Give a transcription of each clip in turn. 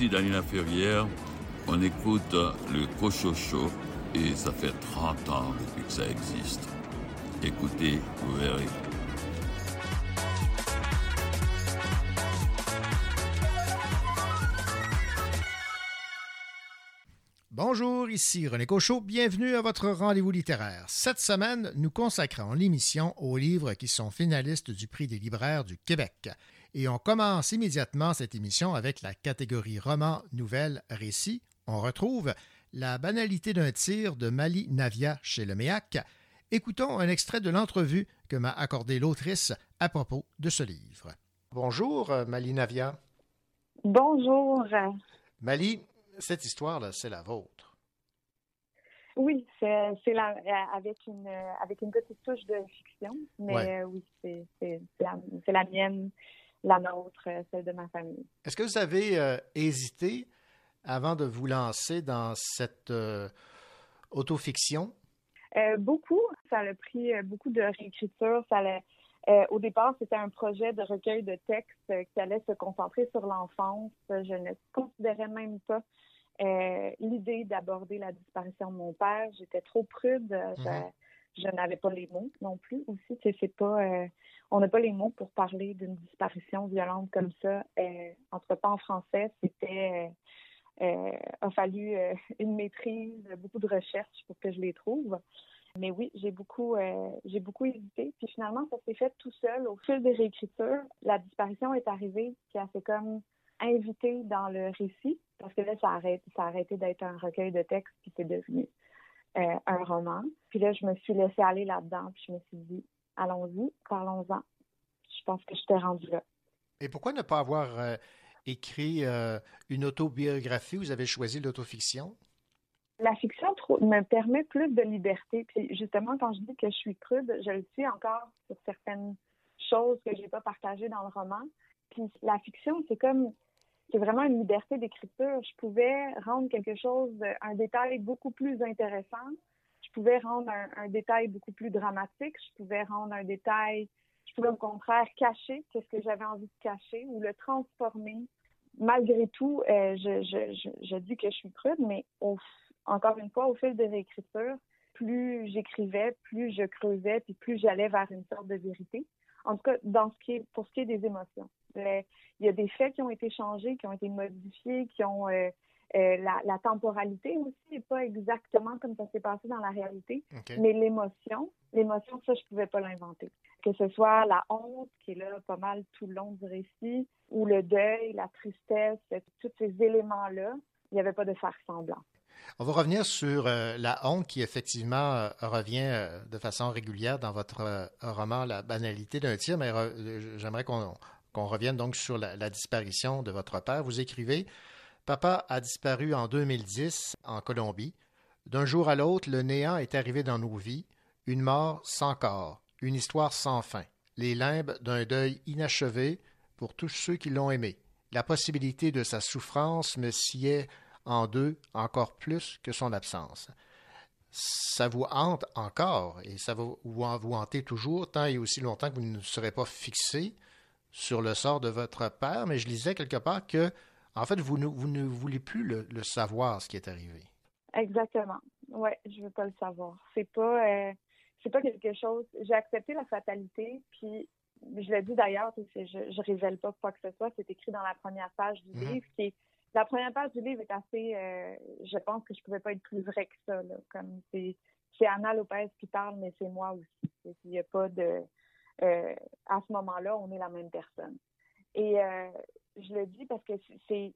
Ici Ferrière, on écoute le Cochocho et ça fait 30 ans depuis que ça existe. Écoutez, vous verrez. Bonjour, ici René Cochot. Bienvenue à votre rendez-vous littéraire. Cette semaine, nous consacrons l'émission aux livres qui sont finalistes du prix des libraires du Québec. Et on commence immédiatement cette émission avec la catégorie roman, nouvelle, récit. On retrouve La banalité d'un tir de Mali Navia chez le MEAC. Écoutons un extrait de l'entrevue que m'a accordé l'autrice à propos de ce livre. Bonjour, Mali Navia. Bonjour. Mali, cette histoire-là, c'est la vôtre. Oui, c'est la, avec une avec une petite touche de fiction, mais oui, c'est la, la, mienne, la nôtre, celle de ma famille. Est-ce que vous avez euh, hésité avant de vous lancer dans cette euh, autofiction? Euh, beaucoup. Ça a pris beaucoup de réécriture. Ça au départ, c'était un projet de recueil de textes qui allait se concentrer sur l'enfance. Je ne considérais même pas euh, l'idée d'aborder la disparition de mon père. J'étais trop prude. Mhm. Je, n'avais pas les mots non plus aussi. C'est pas, euh, on n'a pas les mots pour parler d'une disparition violente comme ça. Euh, entre temps, en français, c'était a fallu une maîtrise, beaucoup de recherche pour que je les trouve. Mais oui, j'ai beaucoup, j'ai beaucoup hésité. Puis finalement, ça s'est fait tout seul. Au fil des réécritures, la disparition est arrivée, qui a fait comme invité dans le récit, parce que là, ça a arrêté, ça a arrêté d'être un recueil de textes, puis c'est devenu euh, un roman. Puis là, je me suis laissée aller là-dedans, puis je me suis dit, allons-y, parlons-en. Je pense que je t'ai rendue là. Et pourquoi ne pas avoir euh, écrit euh, une autobiographie? Vous avez choisi l'autofiction? La fiction me permet plus de liberté. Puis justement, quand je dis que je suis crude, je le suis encore sur certaines choses que je n'ai pas partagées dans le roman. Puis la fiction, c'est comme c'est vraiment une liberté d'écriture. Je pouvais rendre quelque chose, un détail beaucoup plus intéressant. Je pouvais rendre un, détail beaucoup plus dramatique. Je pouvais rendre un détail, je pouvais au contraire cacher qu'est-ce que j'avais envie de cacher ou le transformer. Malgré tout, euh, je, dis que je suis crude, mais encore une fois, au fil de l'écriture, plus j'écrivais, plus je creusais, puis plus j'allais vers une sorte de vérité. En tout cas, pour ce qui est des émotions il y a des faits qui ont été changés, qui ont été modifiés, qui ont euh, euh, la, temporalité aussi n'est pas exactement comme ça s'est passé dans la réalité, mais l'émotion, l'émotion, ça, je pouvais pas l'inventer. Que ce soit la honte, qui est là pas mal tout le long du récit, ou le deuil, la tristesse, tous ces éléments-là, il n'y avait pas de faire semblant. On va revenir sur euh, la honte qui effectivement revient de façon régulière dans votre roman La banalité d'un tir, mais j'aimerais qu'on qu'on revienne donc sur la, disparition de votre père. Vous écrivez Papa a disparu en 2010 en Colombie. D'un jour à l'autre, le néant est arrivé dans nos vies, une mort sans corps, une histoire sans fin, les limbes d'un deuil inachevé pour tous ceux qui l'ont aimé. La possibilité de sa souffrance me sciait en deux encore plus que son absence. Ça vous hante encore et ça va vous hanter toujours tant et aussi longtemps que vous ne serez pas fixé sur le sort de votre père, mais je lisais quelque part que, en fait, vous ne, vous ne voulez plus le, savoir, ce qui est arrivé. Exactement. Oui, je veux pas le savoir. C'est pas, euh, c'est pas quelque chose. J'ai accepté la fatalité, puis je l'ai dit d'ailleurs, je, je révèle pas quoi que ce soit. C'est écrit dans la première page du mhm. livre, qui la première page du livre est assez. Euh, je pense que je pouvais pas être plus vrai que ça. comme c'est, c'est Anna Lopez qui parle, mais c'est moi aussi. Il n'y a pas de euh, à ce moment-là, on est la même personne. Et euh, je le dis parce que c'est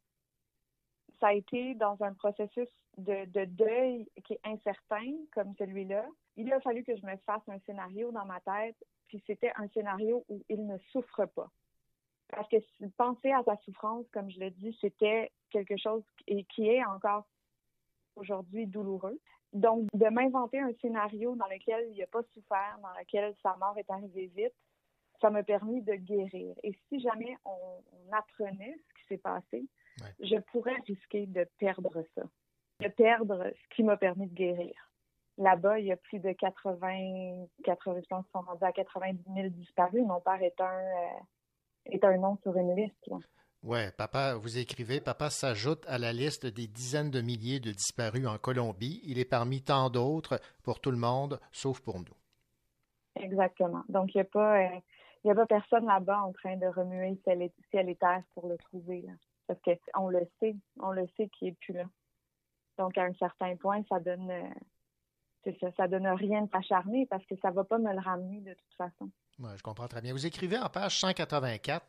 ça a été dans un processus de, deuil qui est incertain comme celui-là. Il a fallu que je me fasse un scénario dans ma tête, puis c'était un scénario où il ne souffre pas. Parce que penser à sa souffrance, comme je le dis, c'était quelque chose qui, qui est encore aujourd'hui douloureux. Donc, de m'inventer un scénario dans lequel il n'a pas souffert, dans lequel sa mort est arrivée vite, ça m'a permis de guérir. Et si jamais on, apprenait ce qui s'est passé, je pourrais risquer de perdre ça, de perdre ce qui m'a permis de guérir. Là-bas, il y a plus de 80, 80 je pense sont rendus à 90 000 disparus. Mon père est un, euh, est un nom sur une liste. Oui, papa, vous écrivez, papa s'ajoute à la liste des dizaines de milliers de disparus en Colombie. Il est parmi tant d'autres pour tout le monde, sauf pour nous. Exactement. Donc, il n'y a pas, euh, il a pas personne là-bas en train de remuer ciel et, terre pour le trouver. Là. Parce qu'on le sait, on le sait qu'il n'est plus là. Donc, à un certain point, ça donne, euh, ça, ça donne rien de s'acharner parce que ça ne va pas me le ramener de toute façon. Oui, je comprends très bien. Vous écrivez en page 184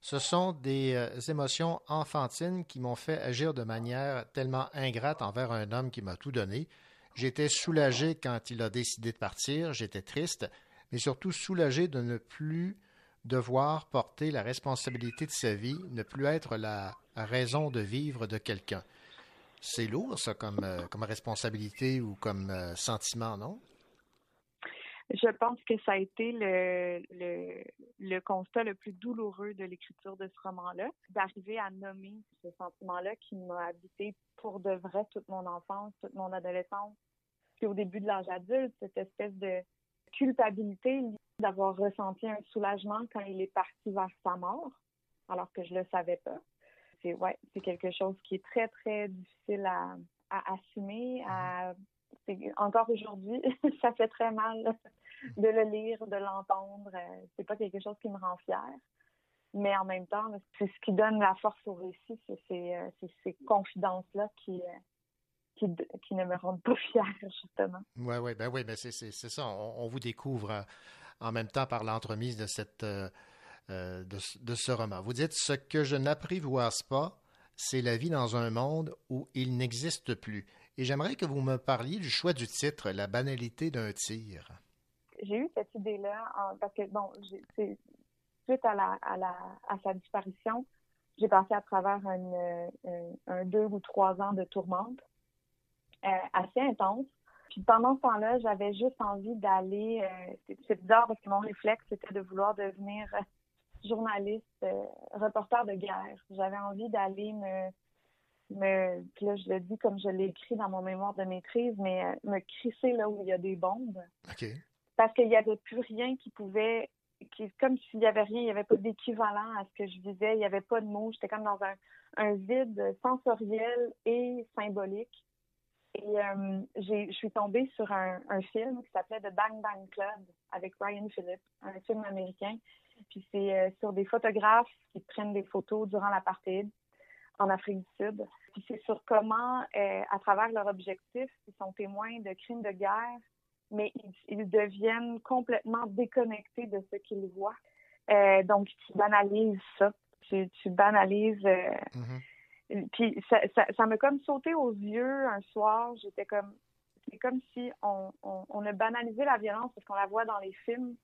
ce sont des euh, émotions enfantines qui m'ont fait agir de manière tellement ingrate envers un homme qui m'a tout donné. J'étais soulagé quand il a décidé de partir, j'étais triste, mais surtout soulagé de ne plus devoir porter la responsabilité de sa vie, ne plus être la raison de vivre de quelqu'un. C'est lourd, ça, comme, euh, comme responsabilité ou comme euh, sentiment, non? Je pense que ça a été le, le, le constat le plus douloureux de l'écriture de ce roman-là, d'arriver à nommer ce sentiment-là qui m'a habité pour de vrai toute mon enfance, toute mon adolescence. Puis au début de l'âge adulte, cette espèce de culpabilité d'avoir ressenti un soulagement quand il est parti vers sa mort, alors que je le savais pas. C'est ouais, c'est quelque chose qui est très très difficile à, à assumer, à encore aujourd'hui, ça fait très mal de le lire, de l'entendre. Euh, c'est pas quelque chose qui me rend fière. Mais en même temps, c'est ce qui donne la force au récit, c'est ces, euh, confidences-là qui, euh, qui, ne me rendent pas fière, justement. Oui, oui, ben oui, ben c'est ça. On, vous découvre en même temps par l'entremise de cette de, de, ce roman. Vous dites ce que je n'apprivoise pas, c'est la vie dans un monde où il n'existe plus. Et j'aimerais que vous me parliez du choix du titre, La banalité d'un tir j'ai eu cette idée-là parce que, bon, suite à, la, à, la, à sa disparition, j'ai passé à travers un, deux ou trois ans de tourmente euh, assez intense. Puis pendant ce temps-là, j'avais juste envie d'aller. Euh, c'est bizarre parce que mon réflexe, c'était de vouloir devenir euh, journaliste, reporter de guerre. J'avais envie d'aller me, me. Puis là, je le dis comme je l'ai écrit dans mon mémoire de maîtrise, mais me crisser là où il y a des bombes. Parce qu'il n'y avait plus rien qui pouvait, qui, comme s'il n'y avait rien, il n'y avait pas d'équivalent à ce que je vivais, il n'y avait pas de mots, j'étais comme dans un, vide sensoriel et symbolique. Et euh, je suis tombée sur un, film qui s'appelait The Bang Bang Club avec Ryan Phillips, un film américain. Puis c'est euh, sur des photographes qui prennent des photos durant l'apartheid en Afrique du Sud. Puis c'est sur comment, euh, à travers leur objectif, ils sont témoins de crimes de guerre mais ils, deviennent complètement déconnectés de ce qu'ils voient. Euh, donc, tu banalises ça. Tu, banalises. Euh, mm-hmm. Puis, ça, m'a comme sauté aux yeux un soir. J'étais comme. C'est comme si on, on, a banalisé la violence parce qu'on la voit dans les films,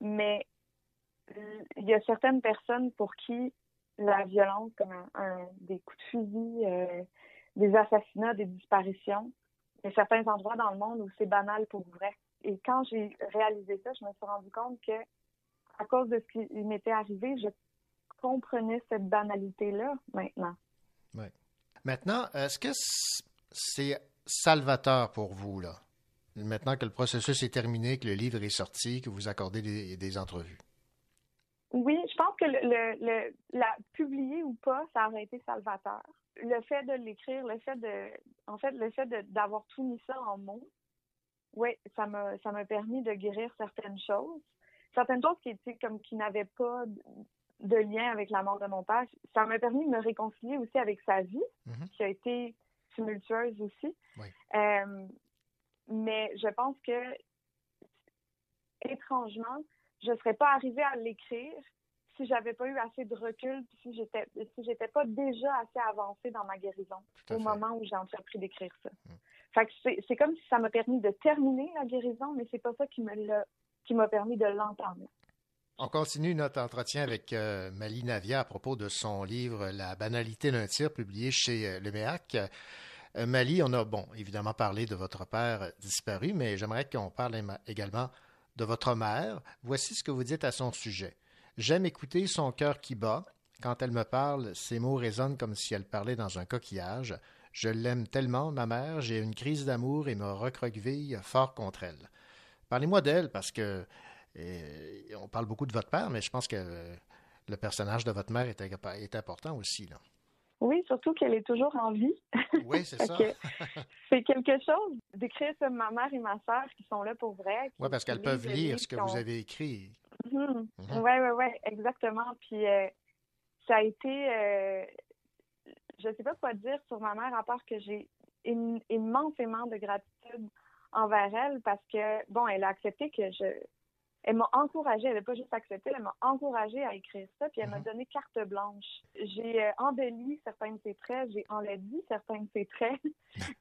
mais il y a certaines personnes pour qui la violence, comme un, des coups de fusil, euh, des assassinats, des disparitions, il y a certains endroits dans le monde où c'est banal pour vrai. Et quand j'ai réalisé ça, je me suis rendu compte que, à cause de ce qui m'était arrivé, je comprenais cette banalité-là maintenant? Oui. Maintenant, est-ce que c'est salvateur pour vous, là? Maintenant que le processus est terminé, que le livre est sorti, que vous accordez des, entrevues? Oui, je pense que le, la publier ou pas, ça aurait été salvateur le fait de l'écrire, le fait de, en fait, le fait d'avoir tout mis ça en mots, oui, ça m'a, ça m'a permis de guérir certaines choses. Certaines choses qui étaient comme qui n'avaient pas de lien avec la mort de mon père. Ça m'a permis de me réconcilier aussi avec sa vie, mm-hmm. qui a été tumultueuse aussi. Euh, mais je pense que, étrangement, je ne serais pas arrivée à l'écrire si j'avais pas eu assez de recul, puis si j'étais si j'étais pas déjà assez avancée dans ma guérison au moment où j'ai entrepris d'écrire ça. Mm. Fait que c'est comme si ça m'a permis de terminer la guérison, mais c'est pas ça qui me qui m'a permis de l'entendre. On continue notre entretien avec euh, Mali Navia à propos de son livre La banalité d'un tir, publié chez euh, Le. Euh, Mali, on a, bon, évidemment parlé de votre père disparu, mais j'aimerais qu'on parle également de votre mère. Voici ce que vous dites à son sujet. J'aime écouter son cœur qui bat. Quand elle me parle, ses mots résonnent comme si elle parlait dans un coquillage. Je l'aime tellement, ma mère, j'ai une crise d'amour et me recroqueville fort contre elle. Parlez-moi d'elle parce que euh, on parle beaucoup de votre père, mais je pense que le personnage de votre mère est, important aussi. Là. Oui, surtout qu'elle est toujours en vie. Oui, c'est ça. c'est quelque chose d'écrire sur ma mère et ma sœur qui sont là pour vrai. Oui, parce qu'elles peuvent lire ce que vous avez écrit. Oui, oui, oui, exactement. Puis euh, ça a été, euh, je ne sais pas quoi dire sur ma mère à part que j'ai immensément de gratitude envers elle parce que, bon, elle a accepté que je, elle m'a encouragée, elle n'a pas juste accepté, elle m'a encouragée à écrire ça, puis elle m'a mhm. donné carte blanche. J'ai euh, embelli certains de ses traits, j'ai enlaidi certains de ses traits.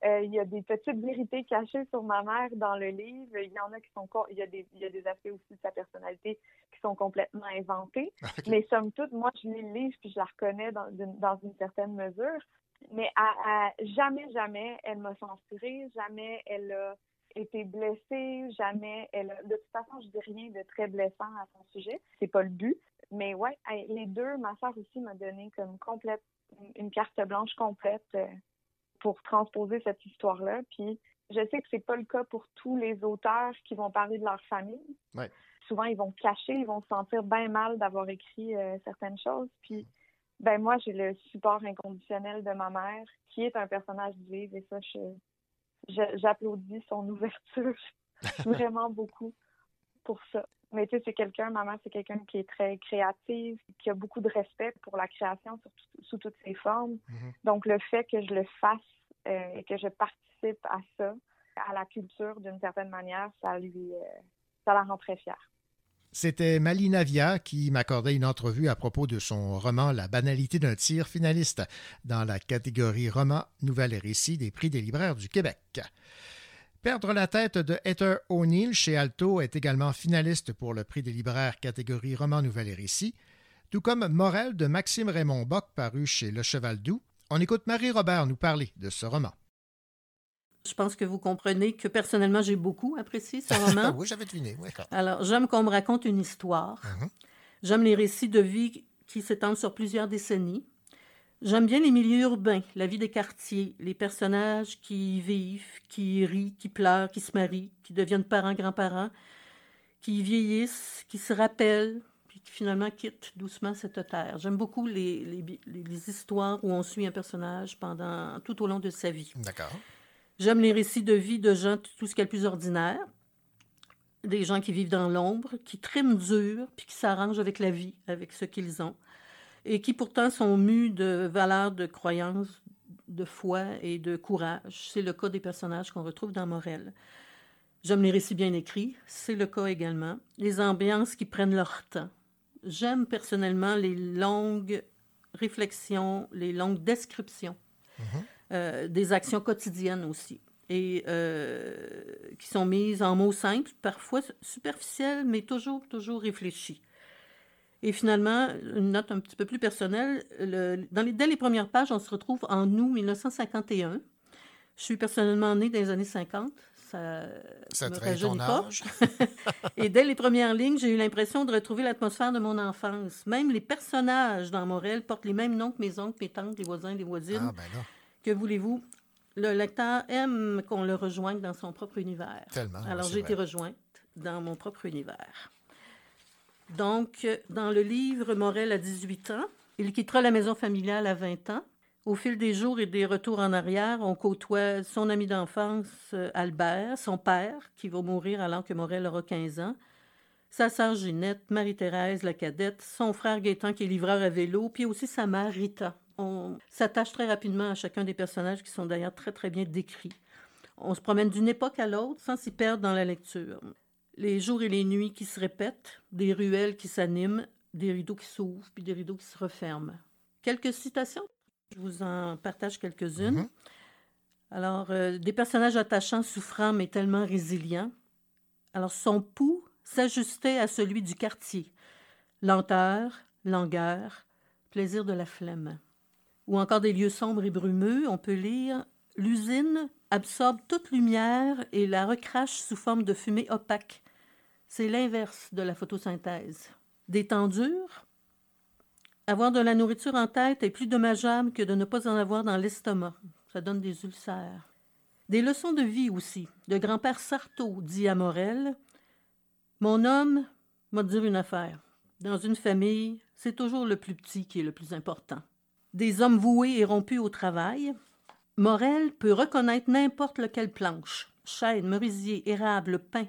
Euh, il y a des petites vérités cachées sur ma mère dans le livre. Il y en a qui sont, il y a des, il y a des aspects aussi de sa personnalité qui sont complètement inventés. Mais somme toute, moi, je lis le livre puis je la reconnais dans, une, dans une certaine mesure. Mais à, jamais, jamais, elle m'a censurée, jamais elle a été blessée, jamais. Elle de toute façon, je dis rien de très blessant à son sujet. C'est pas le but. Mais ouais, les deux, ma soeur aussi m'a donné comme complète une carte blanche complète euh, pour transposer cette histoire-là. Puis je sais que c'est pas le cas pour tous les auteurs qui vont parler de leur famille. Souvent, ils vont cacher, ils vont se sentir bien mal d'avoir écrit euh, certaines choses. Puis ben moi, j'ai le support inconditionnel de ma mère, qui est un personnage du livre, et ça, je, j'applaudis son ouverture vraiment beaucoup pour ça. Mais tu sais, c'est quelqu'un, ma mère, c'est quelqu'un qui est très créative, qui a beaucoup de respect pour la création sous toutes ses formes. Mm-hmm. Donc, le fait que je le fasse euh, et que je participe à ça, à la culture d'une certaine manière, ça lui, euh, ça la rend très fière. C'était Malina Via qui m'accordait une entrevue à propos de son roman La banalité d'un tir, finaliste dans la catégorie roman, nouvelle et récit des prix des libraires du Québec. Perdre la tête de Heather O'Neill chez Alto est également finaliste pour le prix des libraires catégorie roman, nouvelle et récit, tout comme Morel de Maxime Raymond Bock paru chez Le Cheval Doux. On écoute Marie-Robert nous parler de ce roman. Je pense que vous comprenez que personnellement, j'ai beaucoup apprécié ce roman. oui, j'avais deviné. Alors, j'aime qu'on me raconte une histoire. Uh-huh. J'aime les récits de vie qui s'étendent sur plusieurs décennies. J'aime bien les milieux urbains, la vie des quartiers, les personnages qui y vivent, qui rient, qui pleurent, qui se marient, qui deviennent parents, grands-parents, qui vieillissent, qui se rappellent, puis qui finalement quittent doucement cette terre. J'aime beaucoup les, les, les, histoires où on suit un personnage pendant tout au long de sa vie. D'accord. J'aime les récits de vie de gens, tout ce qui est le plus ordinaire. Des gens qui vivent dans l'ombre, qui triment dur, puis qui s'arrangent avec la vie, avec ce qu'ils ont, et qui pourtant sont mus de valeurs de croyance, de foi et de courage. C'est le cas des personnages qu'on retrouve dans Morel. J'aime les récits bien écrits, c'est le cas également. Les ambiances qui prennent leur temps. J'aime personnellement les longues réflexions, les longues descriptions. Mm-hmm. Euh, des actions quotidiennes aussi, et euh, qui sont mises en mots simples, parfois superficiels, mais toujours, toujours réfléchis. Et finalement, une note un petit peu plus personnelle, dans les, dès les premières pages, on se retrouve en août 1951. Je suis personnellement née dans les années 50. Ça, ça me rajeunit pas. et dès les premières lignes, j'ai eu l'impression de retrouver l'atmosphère de mon enfance. Même les personnages dans Morel portent les mêmes noms que mes oncles, mes tantes, les voisins, les voisines. Ah, ben. Que voulez-vous? Le lecteur aime qu'on le rejoigne dans son propre univers. Tellement. Alors, j'ai été rejointe dans mon propre univers. Donc, dans le livre Morel à 18 ans, il quittera la maison familiale à 20 ans. Au fil des jours et des retours en arrière, on côtoie son ami d'enfance, Albert, son père, qui va mourir alors que Morel aura 15 ans, sa sœur Ginette, Marie-Thérèse, la cadette, son frère Gaétan, qui est livreur à vélo, puis aussi sa mère Rita, on s'attache très rapidement à chacun des personnages qui sont d'ailleurs très très bien décrits. On se promène d'une époque à l'autre sans s'y perdre dans la lecture. Les jours et les nuits qui se répètent, des ruelles qui s'animent, des rideaux qui s'ouvrent puis des rideaux qui se referment. Quelques citations, je vous en partage quelques-unes. Mm-hmm. Alors, euh, des personnages attachants, souffrants, mais tellement résilients. Alors, son pouls s'ajustait à celui du quartier. Lenteur, langueur, plaisir de la flemme ou encore des lieux sombres et brumeux, on peut lire L'usine absorbe toute lumière et la recrache sous forme de fumée opaque. C'est l'inverse de la photosynthèse. Des temps durs Avoir de la nourriture en tête est plus dommageable que de ne pas en avoir dans l'estomac. Ça donne des ulcères. Des leçons de vie aussi. De grand-père Sarto dit à Morel Mon homme m'a dit une affaire. Dans une famille, c'est toujours le plus petit qui est le plus important. Des hommes voués et rompus au travail, Morel peut reconnaître n'importe lequel planche, chêne, merisier, érable, pin,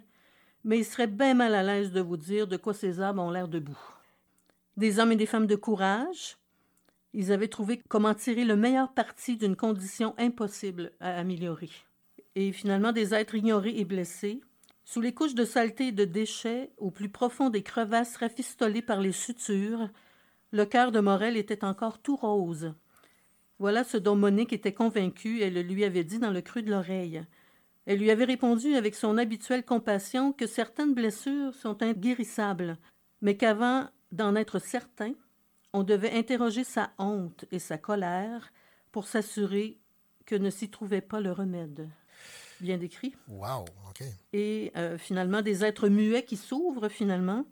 mais il serait bien mal à l'aise de vous dire de quoi ces arbres ont l'air debout. Des hommes et des femmes de courage, ils avaient trouvé comment tirer le meilleur parti d'une condition impossible à améliorer. Et finalement, des êtres ignorés et blessés, sous les couches de saleté et de déchets, au plus profond des crevasses rafistolées par les sutures, le cœur de Morel était encore tout rose. Voilà ce dont Monique était convaincue, elle le lui avait dit dans le creux de l'oreille. Elle lui avait répondu avec son habituelle compassion que certaines blessures sont inguérissables, mais qu'avant d'en être certain, on devait interroger sa honte et sa colère pour s'assurer que ne s'y trouvait pas le remède. Bien décrit. Wow, OK. Et euh, finalement, des êtres muets qui s'ouvrent finalement.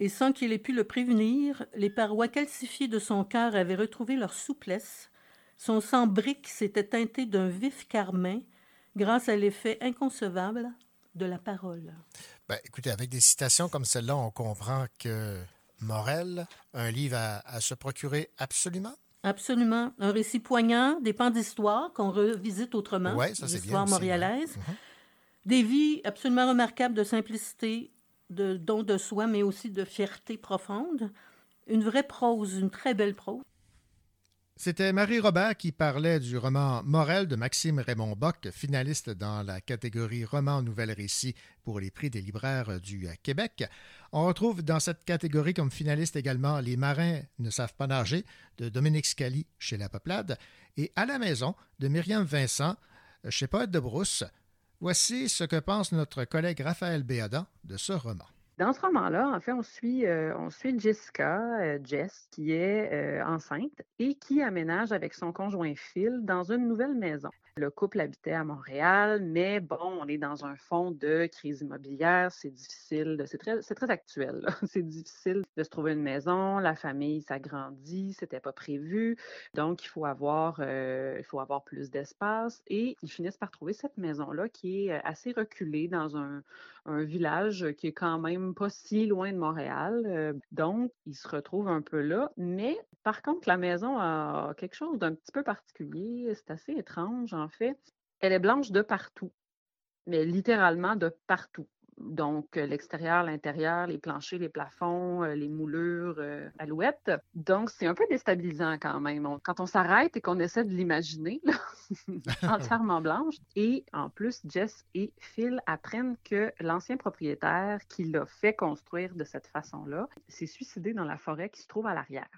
Et sans qu'il ait pu le prévenir, les parois calcifiées de son cœur avaient retrouvé leur souplesse. Son sang brique s'était teinté d'un vif carmin grâce à l'effet inconcevable de la parole. Ben, écoutez, avec des citations comme celle-là, on comprend que Morel, un livre à, se procurer absolument. Absolument. Un récit poignant, des pans d'histoire qu'on revisite autrement. Oui, ça c'est bien. montréalaise. Mhm. Des vies absolument remarquables de simplicité, de don de soi, mais aussi de fierté profonde. Une vraie prose, une très belle prose. C'était Marie Robert qui parlait du roman Morel de Maxime Raymond Bock, finaliste dans la catégorie roman nouvelle récit pour les prix des libraires du Québec. On retrouve dans cette catégorie comme finaliste également Les marins ne savent pas nager de Dominique Scali chez La Peuplade et À la maison de Myriam Vincent chez Poète de Brousse. Voici ce que pense notre collègue Raphaël Béadan de ce roman. Dans ce roman-là, en fait, on suit, euh, Jessica, euh, Jess, qui est euh, enceinte et qui aménage avec son conjoint Phil dans une nouvelle maison. Le couple habitait à Montréal, mais bon, on est dans un fond de crise immobilière, c'est difficile, c'est très, très actuel. C'est difficile de se trouver une maison, la famille s'agrandit, c'était pas prévu, donc il faut avoir, il faut avoir plus d'espace et ils finissent par trouver cette maison-là qui est assez reculée dans un, un village qui est quand même pas si loin de Montréal. Donc, il se retrouve un peu là. Mais par contre, la maison a quelque chose d'un petit peu particulier. C'est assez étrange, en fait. Elle est blanche de partout, mais littéralement de partout. Donc, euh, l'extérieur, l'intérieur, les planchers, les plafonds, euh, les moulures, euh, alouettes. Donc, c'est un peu déstabilisant quand même. quand on s'arrête et qu'on essaie de l'imaginer, entièrement blanche. Et en plus, Jess et Phil apprennent que l'ancien propriétaire qui l'a fait construire de cette façon-là s'est suicidé dans la forêt qui se trouve à l'arrière.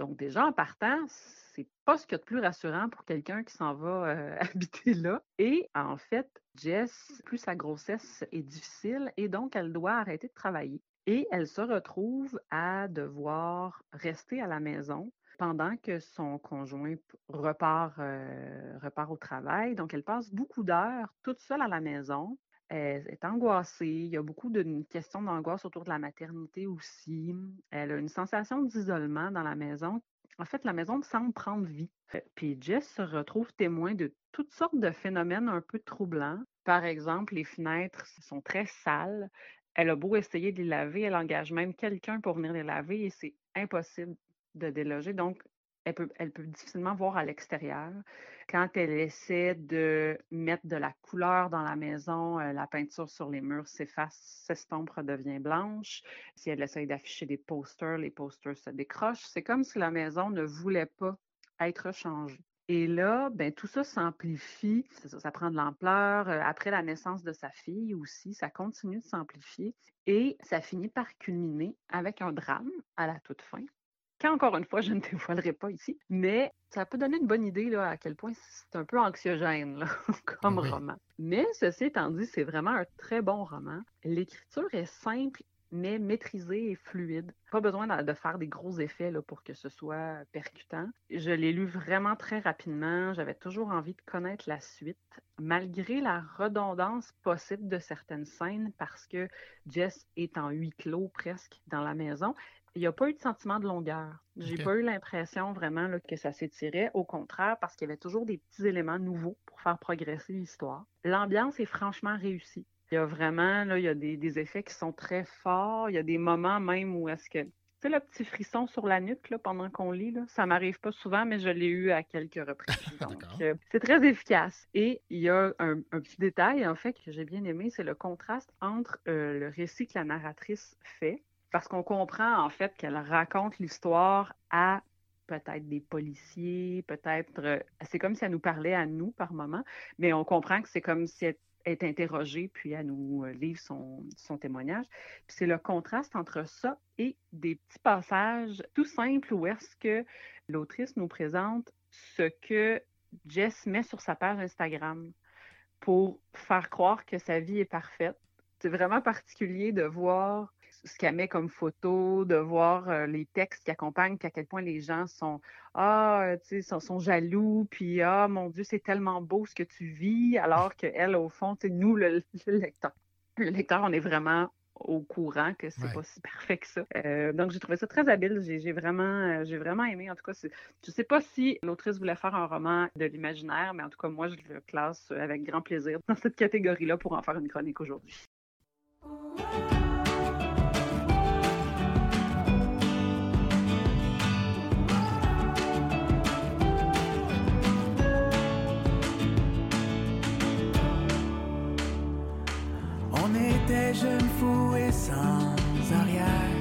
Donc, déjà, en partant, c'est pas ce qu'il y a de plus rassurant pour quelqu'un qui s'en va euh, habiter là. Et en fait, Jess, plus sa grossesse est difficile et donc elle doit arrêter de travailler. Et elle se retrouve à devoir rester à la maison pendant que son conjoint euh, repart au travail. Donc, elle passe beaucoup d'heures toute seule à la maison. Elle est angoissée. Il y a beaucoup de questions d'angoisse autour de la maternité aussi. Elle a une sensation d'isolement dans la maison en fait, la maison semble prendre vie. Puis Jess se retrouve témoin de toutes sortes de phénomènes un peu troublants. Par exemple, les fenêtres sont très sales. Elle a beau essayer de les laver, elle engage même quelqu'un pour venir les laver et c'est impossible de déloger. Donc, elle peut, difficilement voir à l'extérieur. Quand elle essaie de mettre de la couleur dans la maison, euh, la peinture sur les murs s'efface, s'estompe, redevient blanche. Si elle essaie d'afficher des posters, les posters se décrochent. C'est comme si la maison ne voulait pas être changée. Et là, ben, tout ça s'amplifie, ça, ça, prend de l'ampleur. Euh, après la naissance de sa fille aussi, ça continue de s'amplifier et ça finit par culminer avec un drame à la toute fin encore une fois, je ne dévoilerai pas ici, mais ça peut donner une bonne idée là, à quel point c'est un peu anxiogène comme roman. Mais ceci étant dit, c'est vraiment un très bon roman. L'écriture est simple mais maîtrisée et fluide. Pas besoin de faire des gros effets là, pour que ce soit percutant. Je l'ai lu vraiment très rapidement. J'avais toujours envie de connaître la suite, malgré la redondance possible de certaines scènes, parce que Jess est en huis clos presque dans la maison. Il n'y a pas eu de sentiment de longueur. J'ai n'ai pas eu l'impression vraiment que ça s'étirait. Au contraire, parce qu'il y avait toujours des petits éléments nouveaux pour faire progresser l'histoire. L'ambiance est franchement réussie. Il y a vraiment, là, il y a des, des effets qui sont très forts. Il y a des moments même où est-ce que tu sais, le petit frisson sur la nuque là, pendant qu'on lit, là, ça m'arrive pas souvent, mais je l'ai eu à quelques reprises. Donc, euh, c'est très efficace. Et il y a un, petit détail, en fait, que j'ai bien aimé, c'est le contraste entre euh, le récit que la narratrice fait, parce qu'on comprend, en fait, qu'elle raconte l'histoire à peut-être des policiers, peut-être... Euh, c'est comme si elle nous parlait à nous par moment, mais on comprend que c'est comme si elle est interrogée, puis à nous euh, livre son, son témoignage. Puis c'est le contraste entre ça et des petits passages tout simples où est-ce que l'autrice nous présente ce que Jess met sur sa page Instagram pour faire croire que sa vie est parfaite. C'est vraiment particulier de voir ce qu'elle met comme photo, de voir euh, les textes qui accompagnent, puis à quel point les gens sont ah, euh, tu sais, sont, sont, jaloux, puis ah, mon Dieu, c'est tellement beau ce que tu vis, alors qu'elle, au fond, tu sais, nous, le, lecteur, le lecteur, on est vraiment au courant que c'est pas si parfait que ça. Euh, donc, j'ai trouvé ça très habile. J'ai vraiment, j'ai vraiment aimé. En tout cas, je sais pas si l'autrice voulait faire un roman de l'imaginaire, mais en tout cas, moi, je le classe avec grand plaisir dans cette catégorie-là pour en faire une chronique aujourd'hui. Des jeunes fous et sans arrière.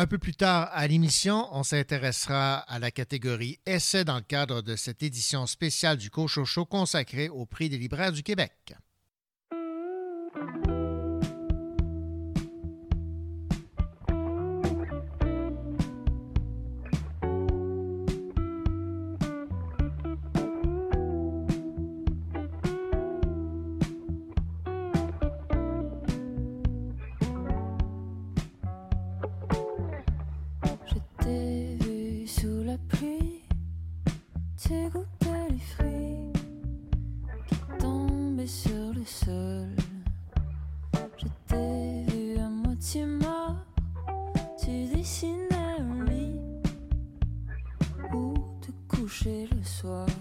Un peu plus tard à l'émission, on s'intéressera à la catégorie Essai dans le cadre de cette édition spéciale du Cochocho consacrée au prix des libraires du Québec. coucher le soir.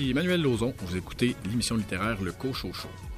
ici Emmanuel Lozon. Vous écoutez l'émission littéraire Le Cochot Show.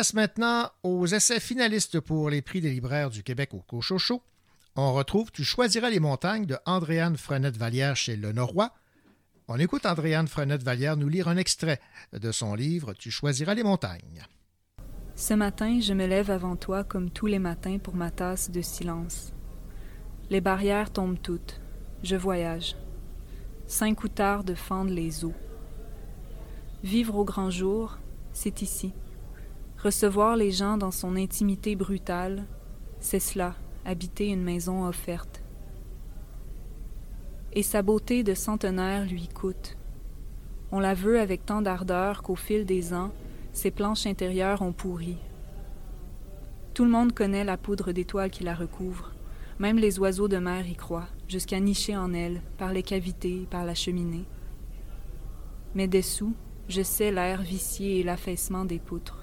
Place maintenant aux essais finalistes pour les prix des libraires du Québec au Cochocho. On retrouve Tu choisiras les montagnes de Andréane Frenette-Vallière chez Le. On écoute Andréane Frenette-Vallière nous lire un extrait de son livre Tu choisiras les montagnes. Ce matin, je me lève avant toi comme tous les matins pour ma tasse de silence. Les barrières tombent toutes. Je voyage. Cinq outardes fendent les eaux. Vivre au grand jour, c'est ici. Recevoir les gens dans son intimité brutale, c'est cela, habiter une maison offerte. Et sa beauté de centenaire lui coûte. On la veut avec tant d'ardeur qu'au fil des ans, ses planches intérieures ont pourri. Tout le monde connaît la poudre d'étoiles qui la recouvre. Même les oiseaux de mer y croient, jusqu'à nicher en elle, par les cavités, par la cheminée. Mais dessous, je sais l'air vicié et l'affaissement des poutres.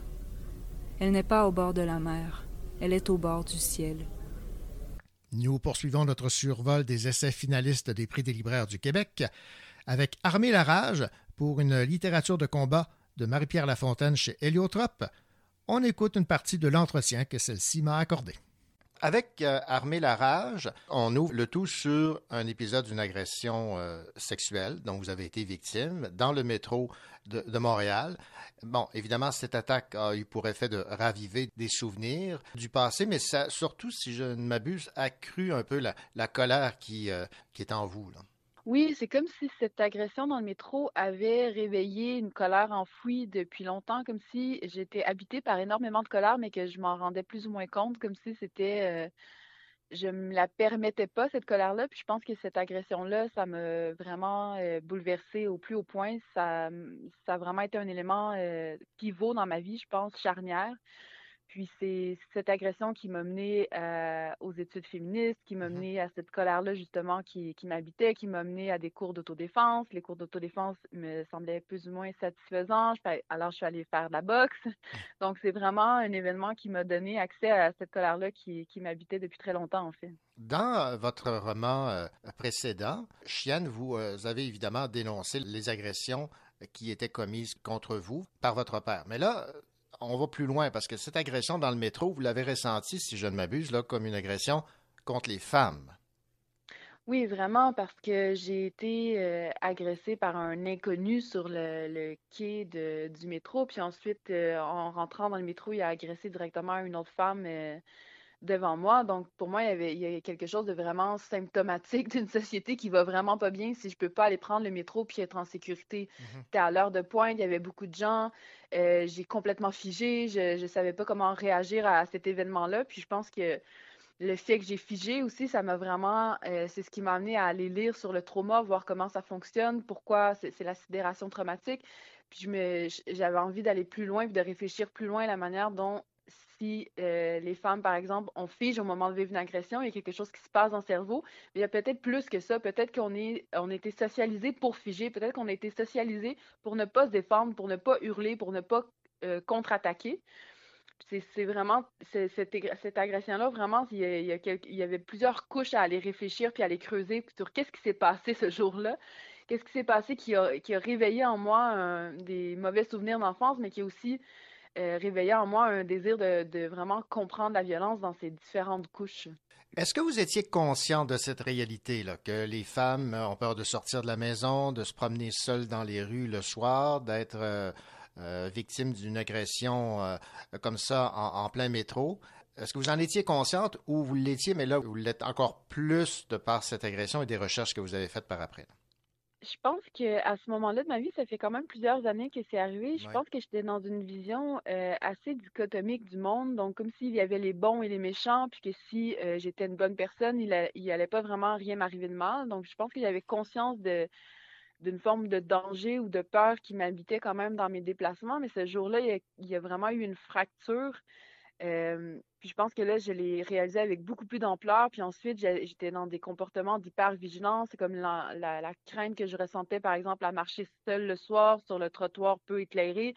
Elle n'est pas au bord de la mer, elle est au bord du ciel. Nous poursuivons notre survol des essais finalistes des prix des libraires du Québec avec Armée la rage pour une littérature de combat de Marie-Pierre Lafontaine chez Héliotrope. On écoute une partie de l'entretien que celle-ci m'a accordé. Avec euh, la rage, on ouvre le tout sur un épisode d'une agression euh, sexuelle dont vous avez été victime dans le métro de, Montréal. Bon, évidemment, cette attaque a eu pour effet de raviver des souvenirs du passé, mais ça, surtout, si je ne m'abuse, accru un peu la, colère qui, euh, qui est en vous. Oui, c'est comme si cette agression dans le métro avait réveillé une colère enfouie depuis longtemps, comme si j'étais habitée par énormément de colère, mais que je m'en rendais plus ou moins compte, comme si c'était, euh, je me la permettais pas, cette colère-là. Puis je pense que cette agression-là, ça m'a vraiment euh, bouleversée au plus haut point. Ça, ça a vraiment été un élément euh, pivot dans ma vie, je pense, charnière. Puis c'est cette agression qui m'a menée euh, aux études féministes, qui m'a Mhm. menée à cette colère-là justement qui, qui m'habitait, qui m'a menée à des cours d'autodéfense. Les cours d'autodéfense me semblaient plus ou moins satisfaisants. Alors je suis allée faire de la boxe. Donc c'est vraiment un événement qui m'a donné accès à cette colère-là qui, qui m'habitait depuis très longtemps en fait. Dans votre roman euh, précédent, Chienne, vous euh, avez évidemment dénoncé les agressions qui étaient commises contre vous par votre père. Mais là, on va plus loin parce que cette agression dans le métro, vous l'avez ressentie, si je ne m'abuse, là, comme une agression contre les femmes. Oui, vraiment, parce que j'ai été euh, agressée par un inconnu sur le, quai du métro. Puis ensuite, euh, en rentrant dans le métro, il a agressé directement une autre femme euh, devant moi. Donc, pour moi, il y avait, il y a quelque chose de vraiment symptomatique d'une société qui va vraiment pas bien si je peux pas aller prendre le métro puis être en sécurité. C'était à l'heure de pointe, il y avait beaucoup de gens. euh, j'ai complètement figé. Je, je savais pas comment réagir à cet événement-là. Puis je pense que le fait que j'ai figé aussi, ça m'a vraiment, euh, c'est ce qui m'a amené à aller lire sur le trauma, voir comment ça fonctionne, pourquoi c'est la sidération traumatique. Puis j'avais envie d'aller plus loin, puis de réfléchir plus loin à la manière dont si euh, les femmes, par exemple, on fige au moment de vivre une agression, il y a quelque chose qui se passe dans le cerveau. Mais il y a peut-être plus que ça. Peut-être qu'on est, on a été socialisé pour figer. Peut-être qu'on a été socialisé pour ne pas se défendre, pour ne pas hurler, pour ne pas euh, contre-attaquer. C'est vraiment, cette, ag- cette agression-là, vraiment, il y, avait plusieurs couches à aller réfléchir puis à aller creuser sur qu'est-ce qui s'est passé ce jour-là. Qu'est-ce qui s'est passé qui a, réveillé en moi un- des mauvais souvenirs d'enfance, mais qui a aussi euh, réveillé en moi un désir de, vraiment comprendre la violence dans ses différentes couches. Est-ce que vous étiez conscient de cette réalité, là, que les femmes ont peur de sortir de la maison, de se promener seules dans les rues le soir, d'être euh, euh, victimes d'une agression euh, comme ça en, en plein métro? Est-ce que vous en étiez consciente ou vous l'étiez, mais là, vous l'êtes encore plus de par cette agression et des recherches que vous avez faites par après? Je pense que à ce moment-là de ma vie, ça fait quand même plusieurs années que c'est arrivé. Je Ouais. pense que j'étais dans une vision euh, assez dichotomique du monde, donc comme s'il y avait les bons et les méchants, puis que si euh, j'étais une bonne personne, il, il allait pas vraiment rien m'arriver de mal. Donc je pense que j'avais conscience de d'une forme de danger ou de peur qui m'habitait quand même dans mes déplacements. Mais ce jour-là, il il y a vraiment eu une fracture Puis je pense que là, je l'ai réalisé avec beaucoup plus d'ampleur. Puis ensuite, j'étais dans des comportements d'hypervigilance. Comme la, la- la crainte que je ressentais, par exemple, à marcher seule le soir sur le trottoir peu éclairé.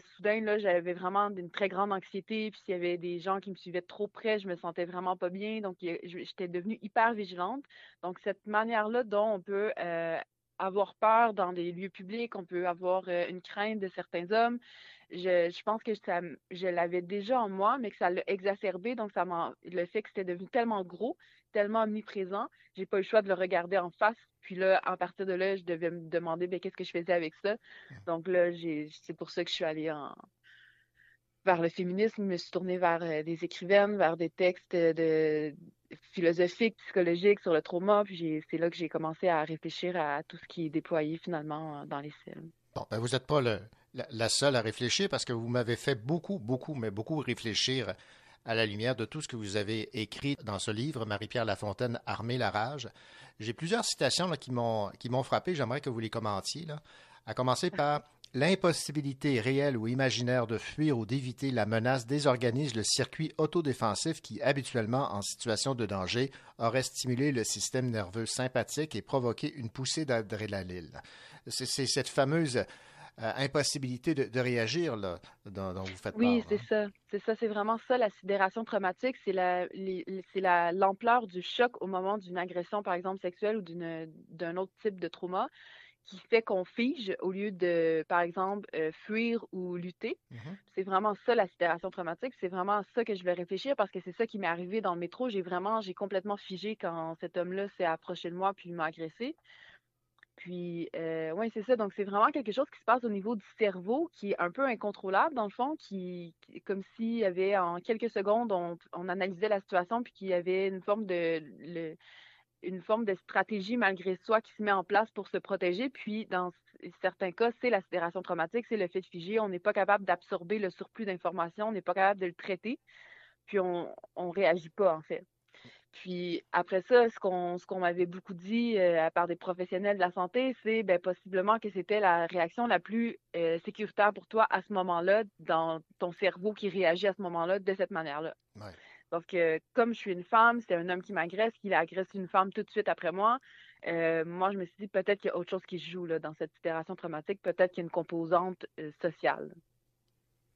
Soudain, là, j'avais vraiment une très grande anxiété. Puis s'il y avait des gens qui me suivaient trop près, je me sentais vraiment pas bien. Donc, j'étais devenue hyper vigilante. Donc, cette manière-là dont on peut euh, avoir peur dans des lieux publics, on peut avoir une crainte de certains hommes. Je, je pense que ça, je l'avais déjà en moi, mais que ça l'a exacerbé. Donc, ça m'a, le fait que c'était devenu tellement gros, tellement omniprésent, j'ai pas eu le choix de le regarder en face. Puis là, à partir de là, je devais me demander ben, qu'est-ce que je faisais avec ça? Donc là, j'ai, c'est pour ça que je suis allée en, vers le féminisme, je me suis tournée vers euh, des écrivaines, vers des textes de philosophiques, psychologiques sur le trauma. Puis c'est là que j'ai commencé à réfléchir à tout ce qui est déployé finalement euh, dans les films. Bon, ben vous n'êtes pas le- la, la seule à réfléchir parce que vous m'avez fait beaucoup, beaucoup, mais beaucoup réfléchir à la lumière de tout ce que vous avez écrit dans ce livre, Marie-Pierre Lafontaine, Armée la rage. J'ai plusieurs citations là, qui m'ont qui m'ont frappé. J'aimerais que vous les commentiez. Là. À commencer par L'impossibilité réelle ou imaginaire de fuir ou d'éviter la menace désorganise le circuit autodéfensif qui, habituellement en situation de danger, aurait stimulé le système nerveux sympathique et provoqué une poussée d'adrénaline. C'est cette fameuse euh, impossibilité de, de réagir là, dont, dont vous faites Oui, c'est ça. C'est ça, c'est vraiment ça, la sidération traumatique. C'est la, l'ampleur du choc au moment d'une agression, par exemple, sexuelle ou d'un autre type de trauma qui fait qu'on fige au lieu de, par exemple, euh, fuir ou lutter. Mhm. C'est vraiment ça, la sidération traumatique. C'est vraiment ça que je vais réfléchir parce que c'est ça qui m'est arrivé dans le métro. J'ai vraiment, j'ai complètement figé quand cet homme-là s'est approché de moi puis m'a agressé. Puis, euh, oui, c'est ça. Donc, c'est vraiment quelque chose qui se passe au niveau du cerveau qui est un peu incontrôlable, dans le fond, qui, qui- comme s'il y avait en quelques secondes, on, on analysait la situation, puis qu'il y avait une forme de, le- une forme de stratégie malgré soi qui se met en place pour se protéger. Puis, dans certains cas, c'est la traumatique, c'est le fait de figer. On n'est pas capable d'absorber le surplus d'informations, on n'est pas capable de le traiter, puis on ne réagit pas, en fait. Puis après ça, ce qu'on qu'on m'avait beaucoup dit euh, à part des professionnels de la santé, c'est ben, possiblement que c'était la réaction la plus euh, sécuritaire pour toi à ce moment-là, dans ton cerveau qui réagit à ce moment-là de cette manière-là. Ouais. Donc, euh, comme je suis une femme, c'est un homme qui m'agresse, qu'il agresse une femme tout de suite après moi. euh, moi, je me suis dit peut-être qu'il y a autre chose qui se joue dans cette sidération traumatique, peut-être qu'il y a une composante euh, sociale.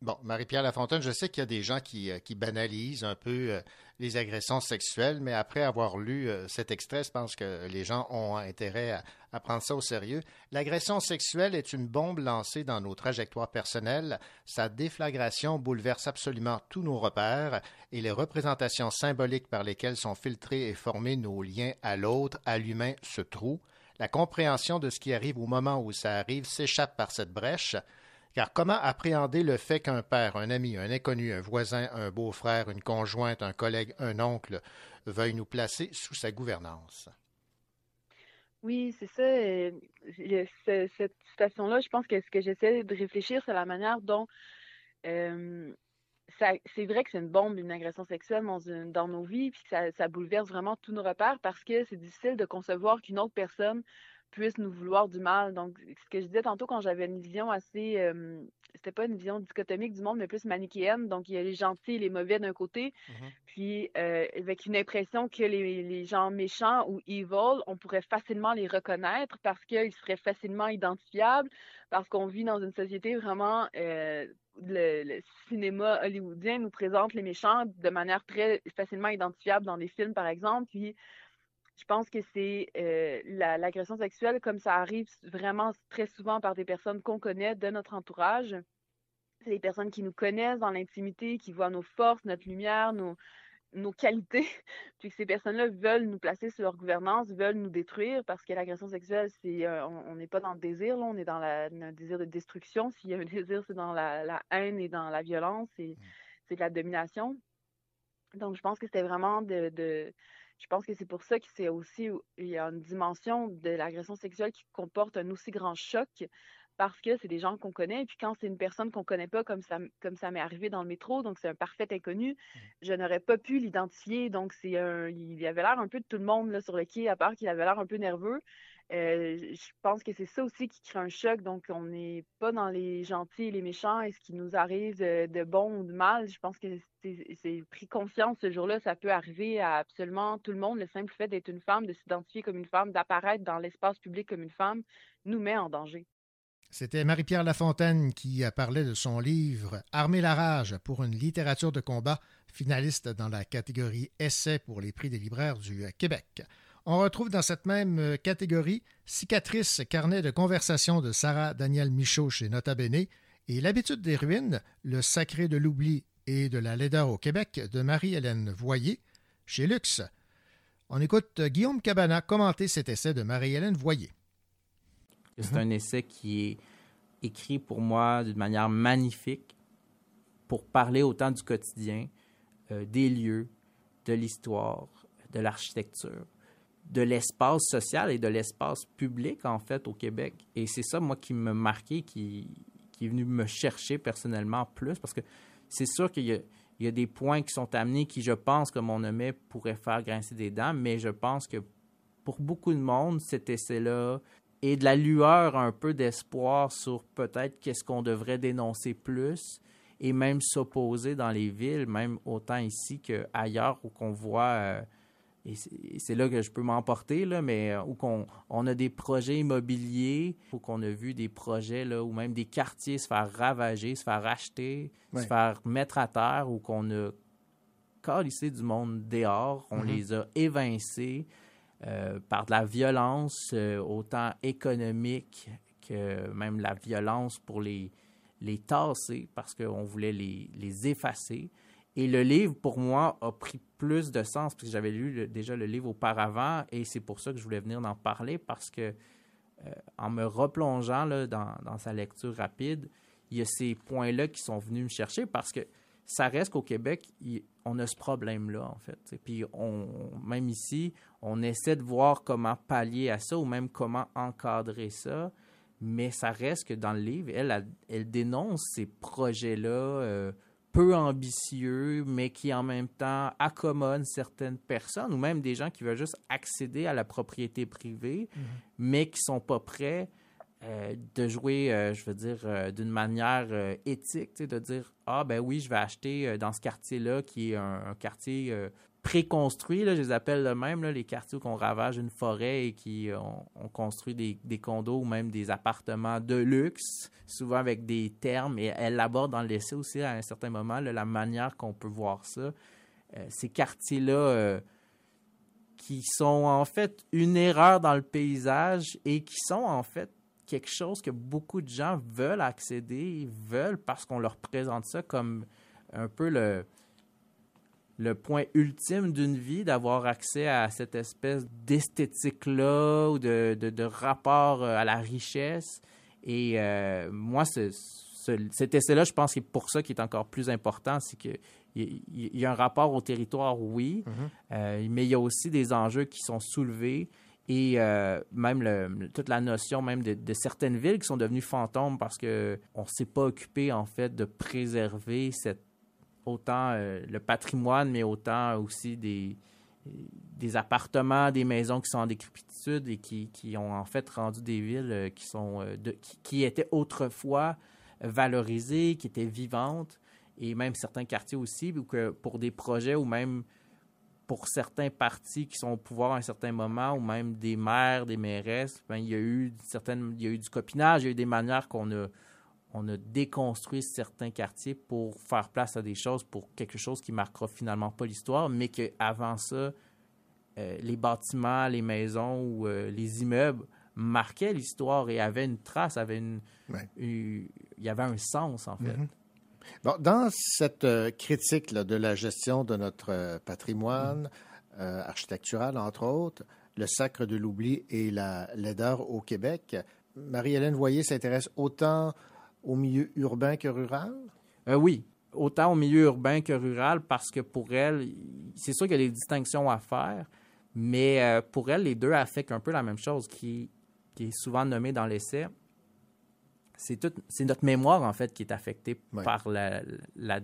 Bon, Marie-Pierre Lafontaine, je sais qu'il y a des gens qui, euh, banalisent un peu euh, les agressions sexuelles, mais après avoir lu euh, cet extrait, je pense que les gens ont intérêt à, à prendre ça au sérieux. L'agression sexuelle est une bombe lancée dans nos trajectoires personnelles. Sa déflagration bouleverse absolument tous nos repères et les représentations symboliques par lesquelles sont filtrés et formés nos liens à l'autre, à l'humain, se trouent. La compréhension de ce qui arrive au moment où ça arrive s'échappe par cette brèche. Car comment appréhender le fait qu'un père, un ami, un inconnu, un voisin, un beau-frère, une conjointe, un collègue, un oncle veuille nous placer sous sa gouvernance? Oui, c'est ça. cette citation-là, je pense que ce que j'essaie de réfléchir, c'est la manière dont euh, c'est vrai que c'est une bombe, une agression sexuelle dans, nos vies, puis ça, ça bouleverse vraiment tous nos repères parce que c'est difficile de concevoir qu'une autre personne puisse nous vouloir du mal. Donc, ce que je disais tantôt quand j'avais une vision assez, euh, c'était pas une vision dichotomique du monde, mais plus manichéenne. Donc, il y a les gentils et les mauvais d'un côté, puis euh, avec une impression que les, les gens méchants ou evil, on pourrait facilement les reconnaître parce qu'ils seraient facilement identifiables, parce qu'on vit dans une société vraiment, euh, le, le cinéma hollywoodien nous présente les méchants de manière très facilement identifiable dans les films, par exemple. Puis je pense que c'est euh, la- l'agression sexuelle, comme ça arrive vraiment très souvent par des personnes qu'on connaît de notre entourage. C'est des personnes qui nous connaissent dans l'intimité, qui voient nos forces, notre lumière, nos, nos qualités, puis que ces personnes-là veulent nous placer sous leur gouvernance, veulent nous détruire, parce que l'agression sexuelle, c'est euh, on n'est pas dans le désir, là, on est dans la, un désir de destruction. S'il y a un désir, c'est dans la, la haine et dans la violence, et c'est de la domination. Donc, je pense que c'était vraiment de, de- Je pense que c'est pour ça que c'est aussi. Il y a une dimension de l'agression sexuelle qui comporte un aussi grand choc parce que c'est des gens qu'on connaît. Et puis quand c'est une personne qu'on connaît pas, comme ça, comme ça m'est arrivé dans le métro, donc c'est un parfait inconnu, je n'aurais pas pu l'identifier. Donc, c'est un, il avait l'air un peu de tout le monde là, sur le quai, à part qu'il avait l'air un peu nerveux. Euh, je pense que c'est ça aussi qui crée un choc. Donc, on n'est pas dans les gentils et les méchants et ce qui nous arrive de, de bon ou de mal. Je pense que c'est c'est pris conscience ce jour-là. Ça peut arriver à absolument tout le monde. Le simple fait d'être une femme, de s'identifier comme une femme, d'apparaître dans l'espace public comme une femme, nous met en danger. C'était Marie-Pierre Lafontaine qui a parlé de son livre Armer la rage pour une littérature de combat, finaliste dans la catégorie Essai pour les prix des libraires du Québec. On retrouve dans cette même catégorie Cicatrice, carnet de conversation de Sarah Daniel Michaud chez Nota Bene et L'habitude des ruines, le sacré de l'oubli et de la laideur au Québec de Marie-Hélène Voyer chez Luxe. On écoute Guillaume Cabana commenter cet essai de Marie-Hélène Voyer. C'est un essai qui est écrit pour moi d'une manière magnifique pour parler autant du quotidien, euh, des lieux, de l'histoire, de l'architecture, de l'espace social et de l'espace public, en fait, au Québec. Et c'est ça, moi, qui me marqué, qui, qui est venu me chercher personnellement plus, parce que c'est sûr qu'il y a, des points qui sont amenés qui, je pense, comme on nommait, pourraient faire grincer des dents, mais je pense que pour beaucoup de monde, cet essai-là et de la lueur, un peu d'espoir sur peut-être qu'est-ce qu'on devrait dénoncer plus et même s'opposer dans les villes, même autant ici qu'ailleurs où qu'on voit, euh, et c'est- là que je peux m'emporter, là, mais euh, où qu'on on a des projets immobiliers, où qu'on a vu des projets, là, ou même des quartiers se faire ravager, se faire racheter, Ouais. se faire mettre à terre, ou qu'on a calissé du monde dehors, on Mhm. les a évincés euh, par de la violence, euh, autant économique que même la violence pour les, les tasser, parce qu'on voulait les, les effacer. Et le livre, pour moi, a pris plus de sens, parce que j'avais lu le- déjà le livre auparavant, et c'est pour ça que je voulais venir en parler, parce que euh, en me replongeant là, dans, sa lecture rapide, il y a ces points-là qui sont venus me chercher, parce que ça reste qu'au Québec, on a ce problème-là, en fait. Et puis, on, même ici, on essaie de voir comment pallier à ça ou même comment encadrer ça. Mais ça reste que dans le livre, elle, elle, elle dénonce ces projets-là euh, peu ambitieux, mais qui en même temps accommodent certaines personnes ou même des gens qui veulent juste accéder à la propriété privée, mais qui sont pas prêts euh, de jouer, euh, je veux dire, euh, d'une manière éthique, de dire Ah, ben oui, je vais acheter dans ce quartier-là, qui est un, un quartier euh, préconstruit, là, je les appelle de même, les quartiers où on ravage une forêt et qui euh, on, on construit des, des condos ou même des appartements de luxe, souvent avec des termes, et elle aborde dans l'essai aussi à un certain moment la manière qu'on peut voir ça. Euh, ces quartiers-là. euh, qui sont en fait une erreur dans le paysage et qui sont en fait quelque chose que beaucoup de gens veulent accéder, veulent parce qu'on leur présente ça comme un peu le, le point ultime d'une vie, d'avoir accès à cette espèce d'esthétique-là ou de, de, de rapport euh, à la richesse. Et euh, moi, ce, ce- cet essai-là, je pense que c'est pour ça qui est encore plus important, c'est que il y a un rapport au territoire, oui, euh, mais il y a aussi des enjeux qui sont soulevés et euh, même le- toute la notion même de, de certaines villes qui sont devenues fantômes parce que on s'est pas occupé en fait de préserver cette autant euh, le patrimoine mais autant aussi des des appartements, des maisons qui sont en décrépitude et qui, qui ont en fait rendu des villes euh, qui sont euh, qui étaient autrefois valorisées, qui étaient vivantes et même certains quartiers aussi, ou que pour des projets ou même pour certains partis qui sont au pouvoir à un certain moment, ou même des maires, des mairesses, ben, il, y a eu certaines, il y a eu du copinage, il y a eu des manières qu'on a, on a déconstruit certains quartiers pour faire place à des choses, pour quelque chose qui marquera finalement pas l'histoire, mais qu'avant ça, euh, les bâtiments, les maisons ou euh, les immeubles marquaient l'histoire et avaient une trace, avaient une, Ouais. une- il y avait un sens en fait. Mhm. Bon, dans cette euh, critique là, de la gestion de notre patrimoine euh, architectural, entre autres, le sacre de l'oubli et la laideur au Québec, Marie-Hélène Voyer s'intéresse autant au milieu urbain que rural? Euh, oui, autant au milieu urbain que rural, parce que pour elle, c'est sûr qu'il y a des distinctions à faire, mais euh, pour elle, les deux affectent un peu la même chose, qui, qui est souvent nommée dans l'essai. C'est notre mémoire, en fait, qui est affectée par la, la,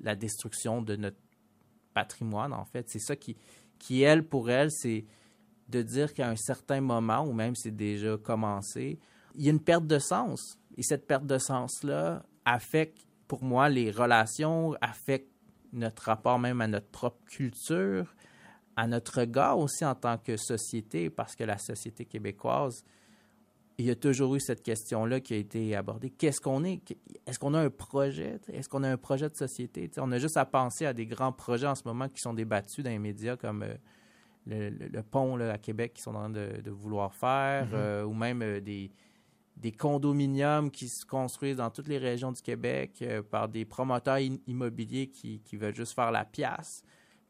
la destruction de notre patrimoine, en fait. C'est ça qui, qui, elle, pour elle, c'est de dire qu'à un certain moment, ou même c'est déjà commencé, il y a une perte de sens. Et cette perte de sens-là affecte, pour moi, les relations, affecte notre rapport même à notre propre culture, à notre regard aussi en tant que société, parce que la société québécoise, il y a toujours eu cette question-là qui a été abordée. Qu'est-ce qu'on est? Est-ce qu'on a un projet? Est-ce qu'on a un projet de société? on a juste à penser à des grands projets en ce moment qui sont débattus dans les médias comme euh, le, le- le pont là, à Québec qu'ils sont en train de, de vouloir faire, Mhm. euh, ou même euh, des, des condominiums qui se construisent dans toutes les régions du Québec euh, par des promoteurs immobiliers qui, qui veulent juste faire la pièce.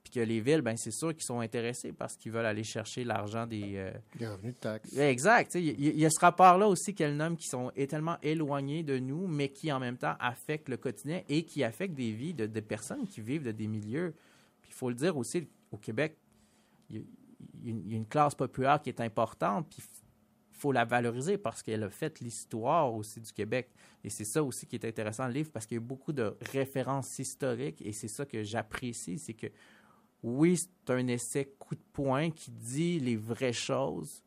Puis que les villes, ben c'est sûr qu'ils sont intéressés parce qu'ils veulent aller chercher l'argent des, euh, Les revenus de taxes. Exact. Il y, a ce rapport-là aussi qu'elle nomme qui sont tellement éloignés de nous, mais qui en même temps affectent le quotidien et qui affectent des vies de, de personnes qui vivent de des milieux. Puis il faut le dire aussi, au Québec, il y, y a une- il y a une classe populaire qui est importante, puis faut la valoriser parce qu'elle a fait l'histoire aussi du Québec. Et c'est ça aussi qui est intéressant le livre, parce qu'il y a beaucoup de références historiques, et c'est ça que j'apprécie, c'est que oui, c'est un essai coup de poing qui dit les vraies choses,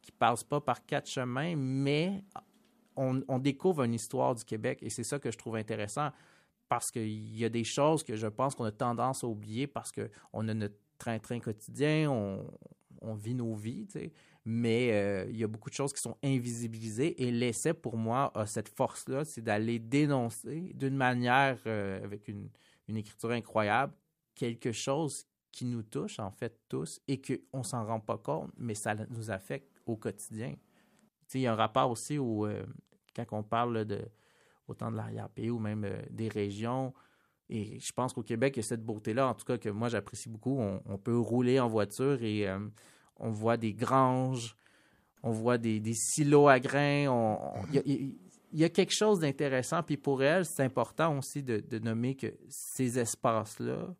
qui passe pas par quatre chemins, mais on, découvre une histoire du Québec. Et c'est ça que je trouve intéressant parce qu'il y a des choses que je pense qu'on a tendance à oublier parce qu'on a notre train-train quotidien, on, vit nos vies, mais euh, il y a beaucoup de choses qui sont invisibilisées et l'essai pour moi a cette force-là, c'est d'aller dénoncer d'une manière euh, avec une, une écriture incroyable quelque chose qui nous touche en fait tous et qu'on s'en rend pas compte, mais ça nous affecte au quotidien. Il y a un rapport aussi où, euh, quand on parle de autant de l'arrière-pays ou même euh, des régions, et je pense qu'au Québec, il y a cette beauté-là, en tout cas que moi j'apprécie beaucoup. On, peut rouler en voiture et on voit des granges, on voit des, des silos à grains. Il y, a- il y a quelque chose d'intéressant. Puis pour elle, c'est important aussi de, de nommer que ces espaces-là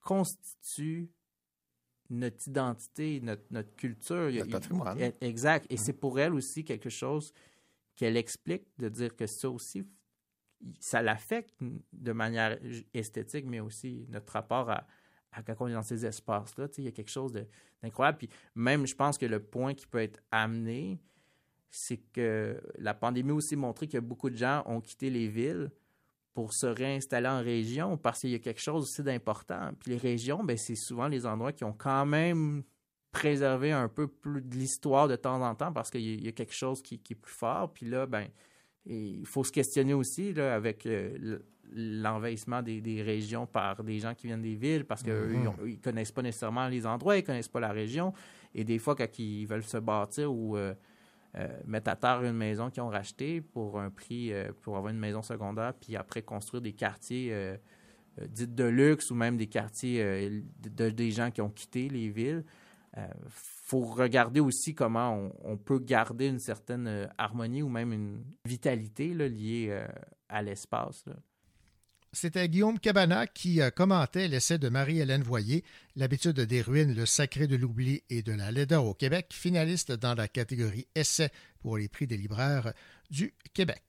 constituent notre identité, notre, notre culture. Notre patrimoine. il- Exact. Et c'est pour elle aussi quelque chose qu'elle explique, de dire que ça aussi, ça l'affecte de manière esthétique, mais aussi notre rapport à quand on est dans ces espaces-là. Il y a quelque chose d'incroyable. Puis même, je pense que le point qui peut être amené, c'est que la pandémie a aussi montré que beaucoup de gens ont quitté les villes pour se réinstaller en région parce qu'il y a quelque chose aussi d'important. Puis les régions, ben, c'est souvent les endroits qui ont quand même préservé un peu plus de l'histoire de temps en temps parce qu'il y a- quelque chose qui, est plus fort. Puis là, ben, il faut se questionner aussi là, avec euh, l'envahissement des, des régions par des gens qui viennent des villes parce qu'ils Mhm. ne connaissent pas nécessairement les endroits, ils connaissent pas la région. Et des fois, quand ils veulent se bâtir ou euh, euh, mettre à terre une maison qu'ils ont rachetée pour un prix, euh, pour avoir une maison secondaire, puis après construire des quartiers dits de luxe ou même des quartiers de, de- des gens qui ont quitté les villes. Il faut regarder aussi comment on, on peut garder une certaine harmonie ou même une vitalité là, liée à l'espace. C'était Guillaume Cabana qui euh, commentait l'essai de Marie-Hélène Voyer, L'habitude des ruines, le sacré de l'oubli et de la laideur au Québec, finaliste dans la catégorie essai pour les prix des libraires du Québec.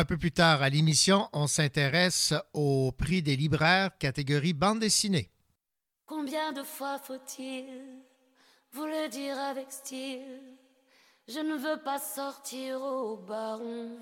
un peu plus tard à l'émission, on s'intéresse au prix des libraires catégorie bande dessinée. Combien de fois faut-il vous le dire avec style? Je ne veux pas sortir au baron.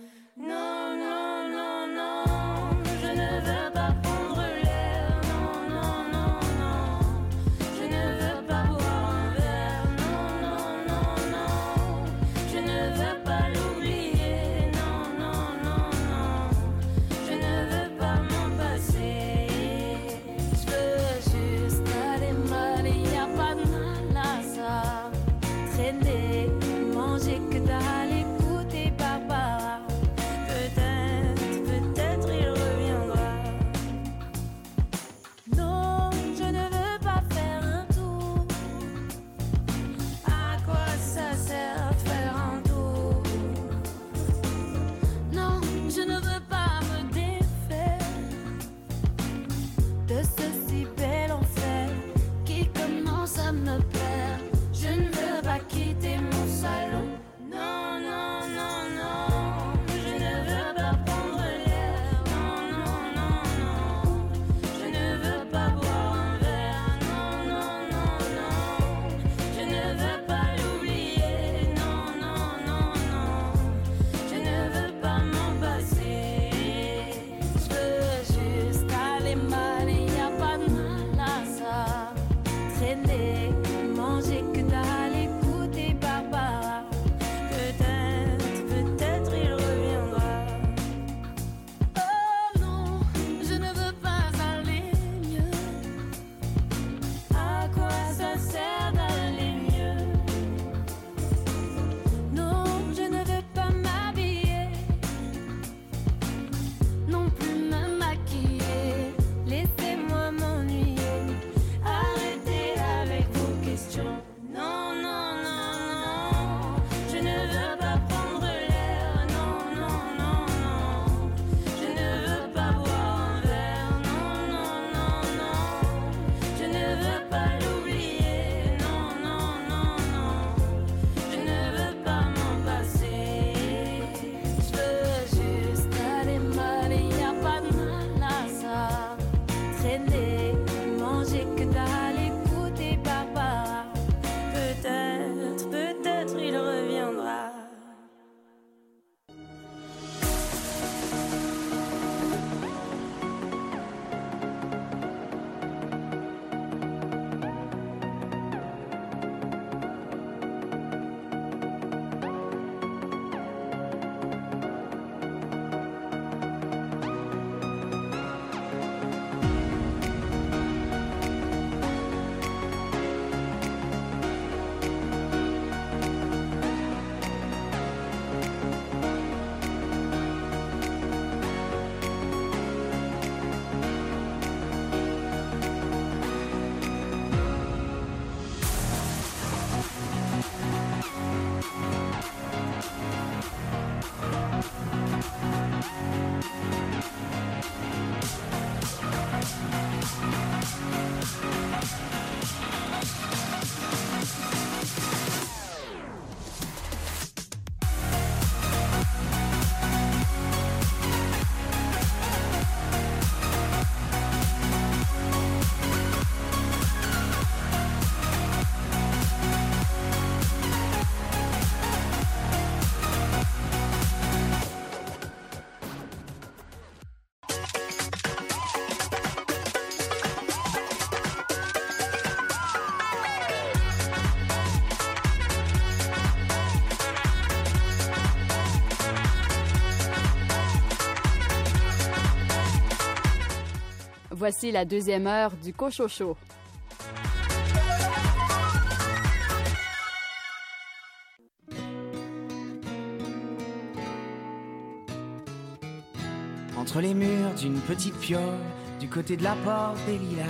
Voici la deuxième heure du Cochocho. Entre les murs d'une petite piole, du côté de la porte des lilas,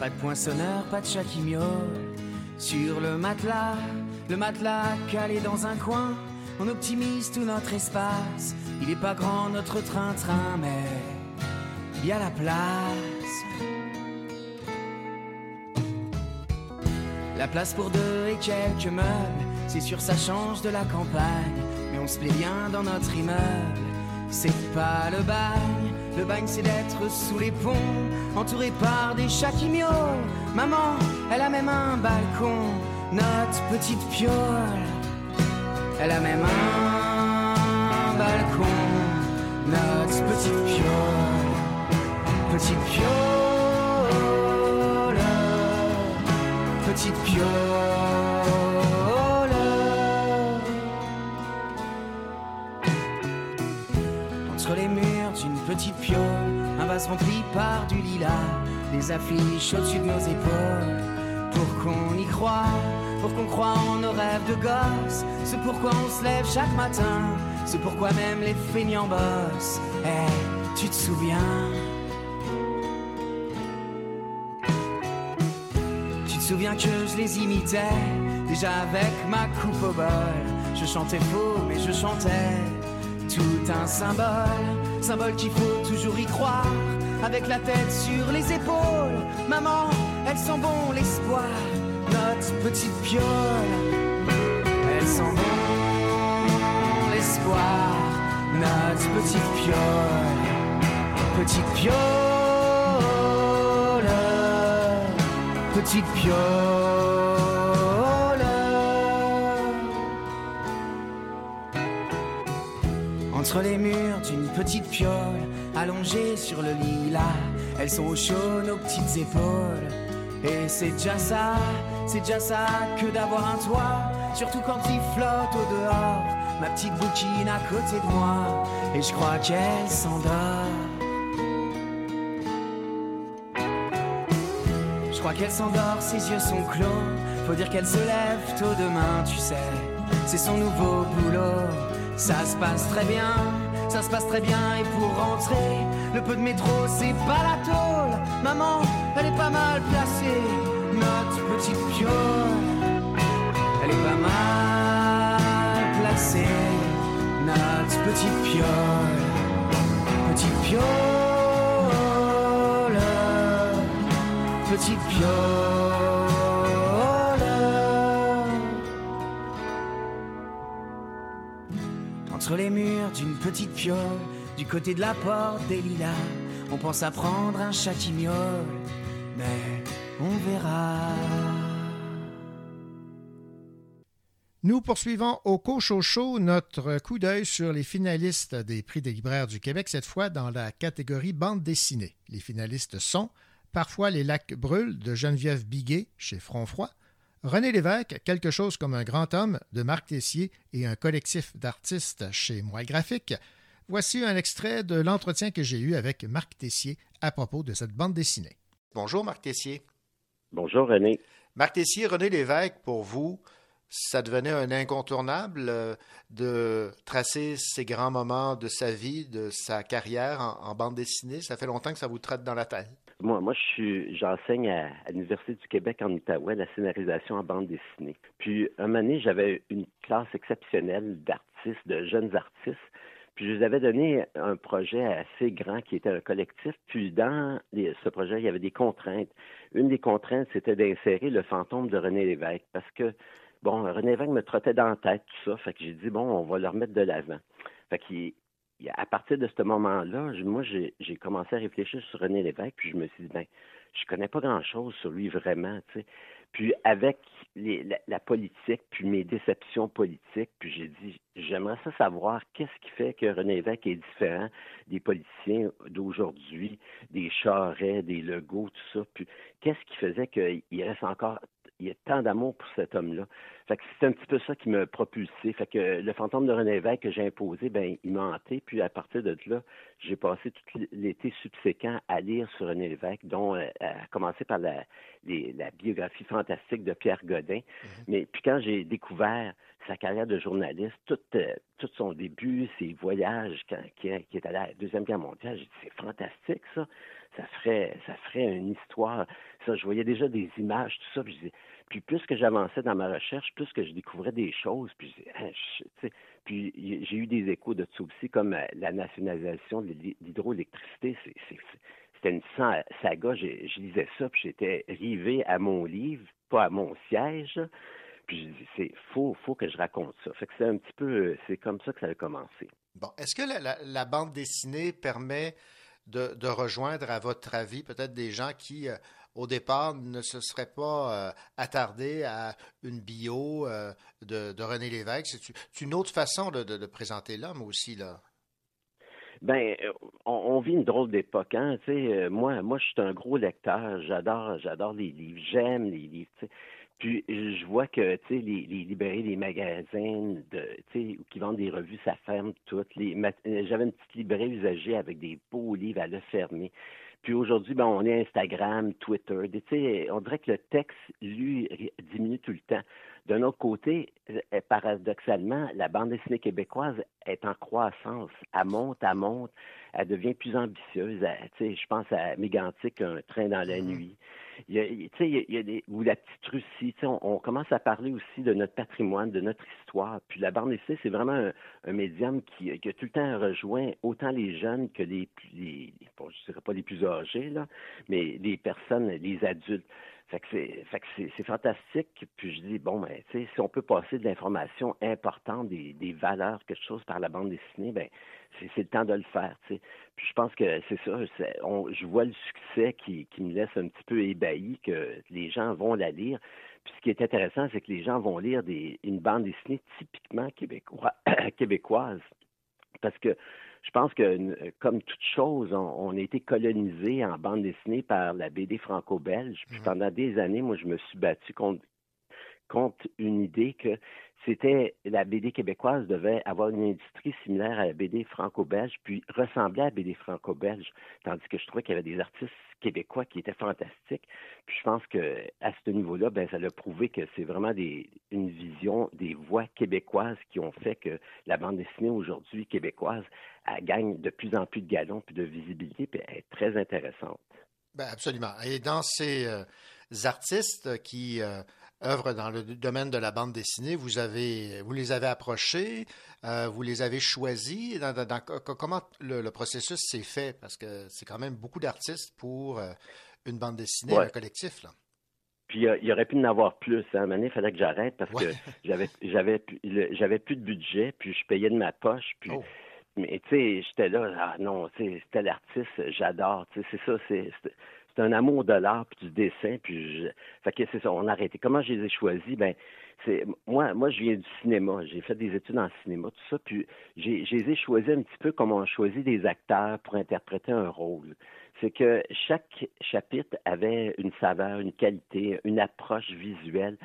pas de poinçonneur, pas de chat qui. Sur le matelas, le matelas calé dans un coin, on optimise tout notre espace. Il est pas grand notre train-train, mais il y a la place. la place pour deux et quelques meubles. C'est sûr, ça change de la campagne, mais on se plaît bien dans notre immeuble. C'est pas le bagne, le bagne c'est d'être sous les ponts, entouré par des chats qui miaulent. Maman, elle a même un balcon, notre petite piole. Elle a même un balcon, notre petite piole, petite piole. Petite piole. Entre les murs d'une petite piole, un vase rempli par du lilas, des affiches au-dessus de nos épaules. Pour qu'on y croit, pour qu'on croit en nos rêves de gosse, c'est pourquoi on se lève chaque matin, c'est pourquoi même les feignants bossent. Eh, tu te souviens? Souviens que je les imitais, déjà avec ma coupe au bol. Je chantais faux, mais je chantais tout un symbole, symbole qu'il faut toujours y croire, avec la tête sur les épaules. Maman, elle sent bon l'espoir, notre petite piole. Elle sent bon l'espoir, notre petite piole. Petite piole, petite piole. Entre les murs d'une petite piole, allongée sur le lilas, elles sont au chaud nos petites épaules. Et c'est déjà ça, c'est déjà ça que d'avoir un toit, surtout quand il flotte au dehors. Ma petite bouquine à côté de moi, et je crois qu'elle s'endort. Crois qu'elle s'endort, ses yeux sont clos. Faut dire qu'elle se lève tôt demain, tu sais. C'est son nouveau boulot. Ça se passe très bien, ça se passe très bien. Et pour rentrer, le peu de métro, c'est pas la tôle. Maman, elle est pas mal placée. Notre petite piole, elle est pas mal placée. Notre petite piole, petite piole petite piole. Entre les murs d'une petite piole, du côté de la porte des lilas, on pense à prendre un chat qui miaule, mais on verra. Nous poursuivons au Cochocho notre coup d'œil sur les finalistes des prix des libraires du Québec, cette fois dans la catégorie bande dessinée. Les finalistes sont Parfois les lacs brûlent de Geneviève Biguet chez Frontfroid, René Lévesque, Quelque chose comme un grand homme de Marc Tessier et un collectif d'artistes chez Moi Graphique. Voici un extrait de l'entretien que j'ai eu avec Marc Tessier à propos de cette bande dessinée. Bonjour Marc Tessier. Bonjour René. Marc Tessier, René Lévesque, pour vous, ça devenait un incontournable euh, de tracer ces grands moments de sa vie, de sa carrière en, en bande dessinée? Ça fait longtemps que ça vous traite dans la tête? Moi, moi, je suis, j'enseigne à, l'Université du Québec en Outaouais la scénarisation en bande dessinée. Puis, un moment donné, j'avais une classe exceptionnelle d'artistes, de jeunes artistes. Puis, je les avais donné un projet assez grand qui était un collectif. Puis, dans ce projet, il y avait des contraintes. Une des contraintes, c'était d'insérer le fantôme de René Lévesque. Parce que, bon, René Lévesque me trottait dans la tête, tout ça. Fait que j'ai dit, bon, on va le remettre de l'avant. Fait qu'il il- à partir de ce moment-là, moi, j'ai commencé à réfléchir sur René Lévesque, puis je me suis dit, ben, je connais pas grand-chose sur lui vraiment, tu. Puis avec la politique, puis mes déceptions politiques, puis j'ai dit, j'aimerais ça savoir qu'est-ce qui fait que René Lévesque est différent des politiciens d'aujourd'hui, des Charest, des Legault, tout ça. Puis qu'est-ce qui faisait qu'il reste encore il y a tant d'amour pour cet homme-là. Fait que c'est un petit peu ça qui m'a propulsé. Fait que le fantôme de René Lévesque que j'ai imposé, ben il m'a hanté. Puis à partir de là, j'ai passé tout l'été subséquent à lire sur René Lévesque, dont euh, à commencer par la, les- la biographie fantastique de Pierre Godin. Mais puis quand j'ai découvert sa carrière de journaliste, tout, euh, tout son début, ses voyages quand, qui, est allé à la Deuxième Guerre mondiale, j'ai dit c'est fantastique ça. Ça ferait, ça ferait une histoire. Ça, je voyais déjà des images, tout ça. Puis, je puis plus que j'avançais dans ma recherche, plus que je découvrais des choses. Puis, je Hein, je- j'ai eu des échos de ça aussi, comme euh, la nationalisation de l'hy- l'hydroélectricité. C'était une sa- saga. J'ai- Je lisais ça, puis j'étais rivé à mon livre, pas à mon siège. Puis je dis, c'est faut, faut que je raconte ça. Fait que c'est un petit peu, euh, c'est comme ça que ça a commencé. Bon, est-ce que la, la- la bande dessinée permet de, de rejoindre, à votre avis, peut-être des gens qui, euh, au départ, ne se seraient pas euh, attardés à une bio euh, de, de René Lévesque? C'est une autre façon de, présenter l'homme aussi, là? Ben, on, on vit une drôle d'époque, hein. Tu sais, moi, moi, je suis un gros lecteur. J'adore, j'adore les livres. J'aime les livres. Puis je vois que, les, les librairies, les magasins, de, qui vendent des revues, ça ferme toutes. Euh, j'avais une petite librairie usagée avec des beaux livres, elle a fermé. Puis aujourd'hui, ben, on est Instagram, Twitter. Des- on dirait que le texte, lui, diminue tout le temps. D'un autre côté, euh, paradoxalement, la bande dessinée québécoise est en croissance. Elle monte, elle monte, elle devient plus ambitieuse. Elle- je pense à Mégantic, Un train dans la nuit. Il y a, il- tu sais, il y a- il y a des, ou La Petite Russie. On, on commence à parler aussi de notre patrimoine, de notre histoire. Puis la bande dessinée, c'est vraiment un, un médium qui, qui a tout le temps rejoint autant les jeunes que les, plus- les bon, je dirais pas les plus âgés, là, mais les personnes, les adultes. Fait que c'est, c'est, fantastique. Puis je dis, bon, ben, si on peut passer de l'information importante, des, des valeurs, quelque chose par la bande dessinée, ben, c'est, le temps de le faire, tu. Puis je pense que c'est ça. je vois le succès qui, qui me laisse un petit peu ébahi, que les gens vont la lire. Puis ce qui est intéressant, c'est que les gens vont lire des, une bande dessinée typiquement québécois, québécoise. Parce que je pense que, euh, comme toute chose, on, on a été colonisé en bande dessinée par la BD franco-belge. Puis pendant des années, moi, je me suis battu contre, contre une idée que c'était la BD québécoise devait avoir une industrie similaire à la BD franco-belge, puis ressembler à la BD franco-belge, tandis que je trouvais qu'il y avait des artistes québécois qui étaient fantastiques. Puis je pense que à ce niveau-là, ben ça l'a prouvé que c'est vraiment des, une vision des voix québécoises qui ont fait que la bande dessinée aujourd'hui québécoise elle gagne de plus en plus de galons puis de visibilité, puis elle est très intéressante. Ben, absolument. Et dans ces euh, artistes qui euh, œuvrent dans le domaine de la bande dessinée, vous, avez, vous les avez approchés, euh, vous les avez choisis. Dans- dans- dans- co- comment le, le processus s'est fait? Parce que c'est quand même beaucoup d'artistes pour euh, une bande dessinée, Ouais. un collectif. Là. Puis euh, il aurait pu en avoir plus. Hein. À un moment il fallait que j'arrête parce Ouais. que j'avais j'avais plus- le- j'avais plus de budget, puis je payais de ma poche. Puis Oh. mais tu sais, j'étais là, ah non, tu sais, c'était l'artiste, j'adore. C'est ça, c'est c'est- un amour de l'art puis du dessin. Puis que c'est ça, on a arrêté. Comment je les ai choisis? Ben c'est moi, moi je viens du cinéma. J'ai fait des études en cinéma, tout ça. Puis j'ai, je les ai choisis un petit peu comme on choisit des acteurs pour interpréter un rôle. C'est que chaque chapitre avait une saveur, une qualité, une approche visuelle.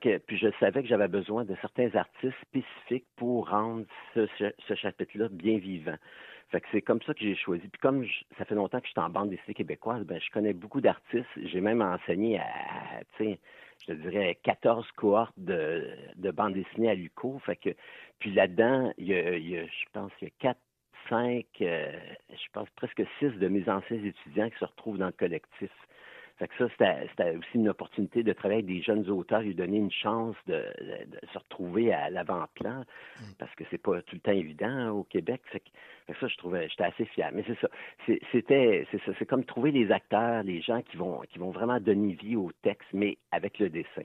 Que, puis je savais que j'avais besoin de certains artistes spécifiques pour rendre ce, ce chapitre-là bien vivant. Fait que c'est comme ça que j'ai choisi. Puis comme ça fait longtemps que je suis en bande dessinée québécoise, ben je connais beaucoup d'artistes. J'ai même enseigné à, je dirais 14 cohortes de, de bande dessinée à l'UCO. Fait que, puis là-dedans, il y a, je pense, il y a quatre, cinq, euh, je pense presque six de mes anciens étudiants qui se retrouvent dans le collectif. Fait que ça, c'était aussi une opportunité de travailler avec des jeunes auteurs, lui donner une chance de, se retrouver à l'avant-plan, parce que c'est pas tout le temps évident hein, au Québec. Fait que, fait que ça, je trouvais, j'étais assez fier. Mais c'est ça, c'est- c'était, c'est ça, c'est comme trouver les acteurs, les gens qui vont, qui vont vraiment donner vie au texte, mais avec le dessin.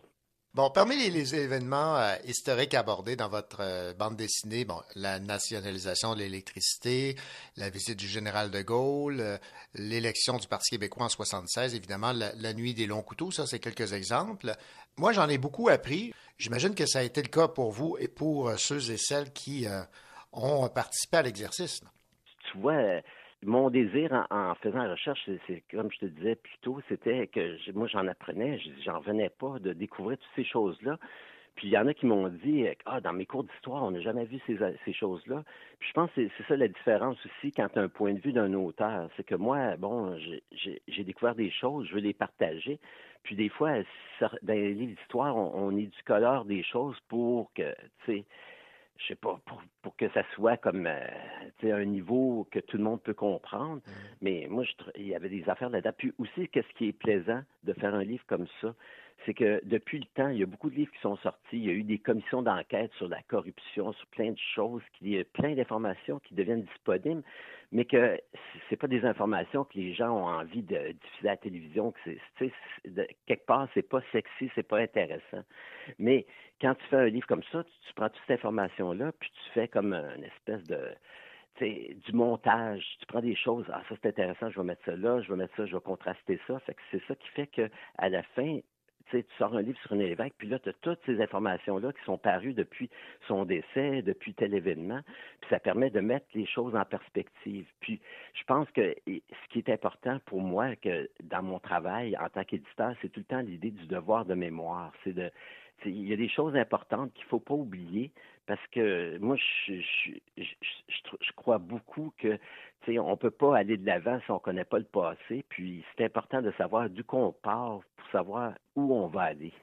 Bon, parmi les, événements euh, historiques abordés dans votre euh, bande dessinée, bon, la nationalisation de l'électricité, la visite du général de Gaulle, euh, l'élection du Parti québécois en 76, évidemment, la, la nuit des longs couteaux, ça c'est quelques exemples. Moi, j'en ai beaucoup appris. J'imagine que ça a été le cas pour vous et pour ceux et celles qui ont participé à l'exercice. tu vois, mon désir en, faisant la recherche, c'est, comme je te disais plus tôt, c'était que je- moi j'en apprenais, je- j'en revenais pas de découvrir toutes ces choses-là. Puis il y en a qui m'ont dit Ah, dans mes cours d'histoire, on n'a jamais vu ces, choses-là. Puis je pense que c'est, ça la différence aussi quand tu un point de vue d'un auteur. C'est que moi, bon, j'ai, découvert des choses, je veux les partager. Puis des fois, dans les livres d'histoire, on, on éducolore des choses pour que, tu sais, je sais pas, pour, pour que ça soit comme euh, un niveau que tout le monde peut comprendre. Mais moi, je, il y avait des affaires là-dedans. Puis aussi, qu'est-ce qui est plaisant de faire un livre comme ça, c'est que depuis le temps, il y a beaucoup de livres qui sont sortis. Il y a eu des commissions d'enquête sur la corruption, sur plein de choses, il y a plein d'informations qui deviennent disponibles, mais que c'est pas des informations que les gens ont envie de diffuser à la télévision. Que de- quelque part, c'est pas sexy, c'est pas intéressant. Mais quand tu fais un livre comme ça, tu, prends toute cette information-là, puis tu fais comme une espèce de du montage. Tu prends des choses, ah ça c'est intéressant, je vais mettre ça là, je vais mettre ça, je vais contraster ça. C'est ça qui fait que à la fin, tu sors un livre sur René Lévesque, puis là, tu as toutes ces informations-là qui sont parues depuis son décès, depuis tel événement, puis ça permet de mettre les choses en perspective. Puis je pense que ce qui est important pour moi, que dans mon travail en tant qu'éditeur, c'est tout le temps l'idée du devoir de mémoire. C'est de il y a des choses importantes qu'il ne faut pas oublier parce que moi, je, crois beaucoup que on ne peut pas aller de l'avant si on ne connaît pas le passé. Puis c'est important de savoir d'où qu'on part pour savoir où on va aller.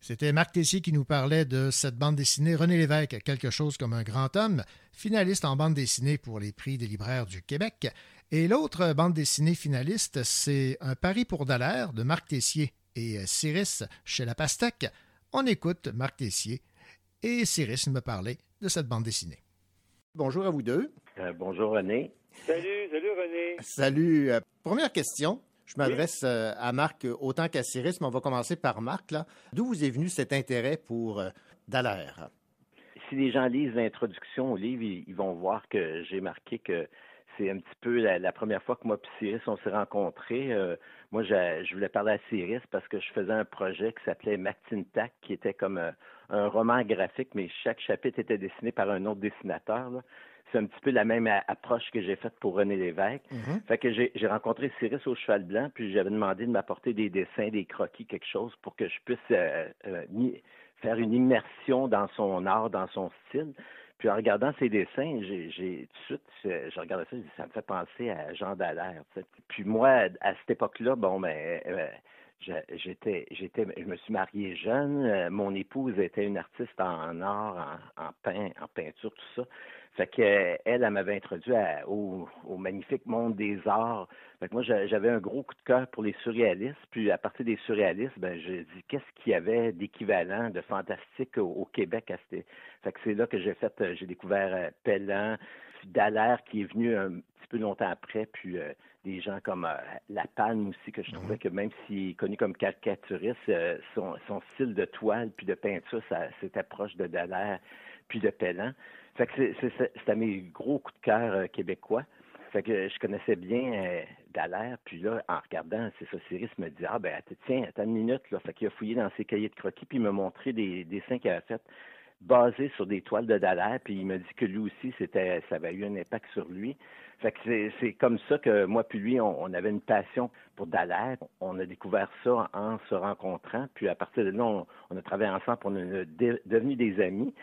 C'était Marc Tessier qui nous parlait de cette bande dessinée René Lévesque, quelque chose comme un grand homme, finaliste en bande dessinée pour les prix des libraires du Québec. Et l'autre bande dessinée finaliste, c'est Un pari pour Dallaire de Marc Tessier et Cyrus chez La Pastèque. On écoute Marc Tessier et Cyrus me parlait de cette bande dessinée. Bonjour à vous deux. Euh, bonjour René. Salut, salut René. Salut. Euh, première question. Je m'adresse euh, à Marc autant qu'à Cyrus, mais on va commencer par Marc. là. D'où vous est venu cet intérêt pour euh, Dallaire? Si les gens lisent l'introduction au livre, ils, ils vont voir que j'ai marqué que c'est un petit peu la, la première fois que moi et Cyrus, on s'est rencontrés. Moi, je, je voulais parler à Cyrus parce que je faisais un projet qui s'appelait Matintac, qui était comme euh, un roman graphique, mais chaque chapitre était dessiné par un autre dessinateur. là. C'est un petit peu la même approche que j'ai faite pour René Lévesque. Fait que j'ai j'ai rencontré Cyrus au Cheval Blanc, puis j'avais demandé de m'apporter des dessins, des croquis, quelque chose pour que je puisse euh, euh, faire une immersion dans son art, dans son style. Puis en regardant ses dessins, j'ai tout de suite, je, regardais ça, ça me fait penser à Jean Dallaire. Puis moi, à cette époque-là, bon, ben, euh, j'étais, j'étais, je me suis marié jeune. Euh, mon épouse était une artiste en art, en, en peint, en peinture, tout ça. Fait que elle, elle m'avait introduit à- au, au magnifique monde des arts. Fait que moi, j'a- j'avais un gros coup de cœur pour les surréalistes. Puis à partir des surréalistes, ben j'ai dit qu'est-ce qu'il y avait d'équivalent, de fantastique au, au Québec à cette. Fait que c'est là que j'ai fait, euh, j'ai découvert euh, Pellan, Dallaire qui est venu un petit peu longtemps après, puis euh, des gens comme euh, La Palme aussi, que je trouvais que même s'il est connu comme caricaturiste, euh, son, son style de toile puis de peinture, ça, c'était proche de Dallaire puis de Pellan. Fait que c'était mes gros coups de cœur euh, québécois. Fait que je connaissais bien euh, Dallaire, puis là, en regardant, c'est ça, Cyrus me dit Ah ben tiens, attends une minute, là. Qu'il a fouillé dans ses cahiers de croquis, puis il m'a montré des dessins qu'il avait fait basés sur des toiles de Dallaire, puis il m'a dit que lui aussi, c'était ça avait eu un impact sur lui. Fait que c'est, comme ça que moi puis lui, on, avait une passion pour Dallaire. On a découvert ça en, se rencontrant, puis à partir de là, on, a travaillé ensemble, on est de- devenus des amis.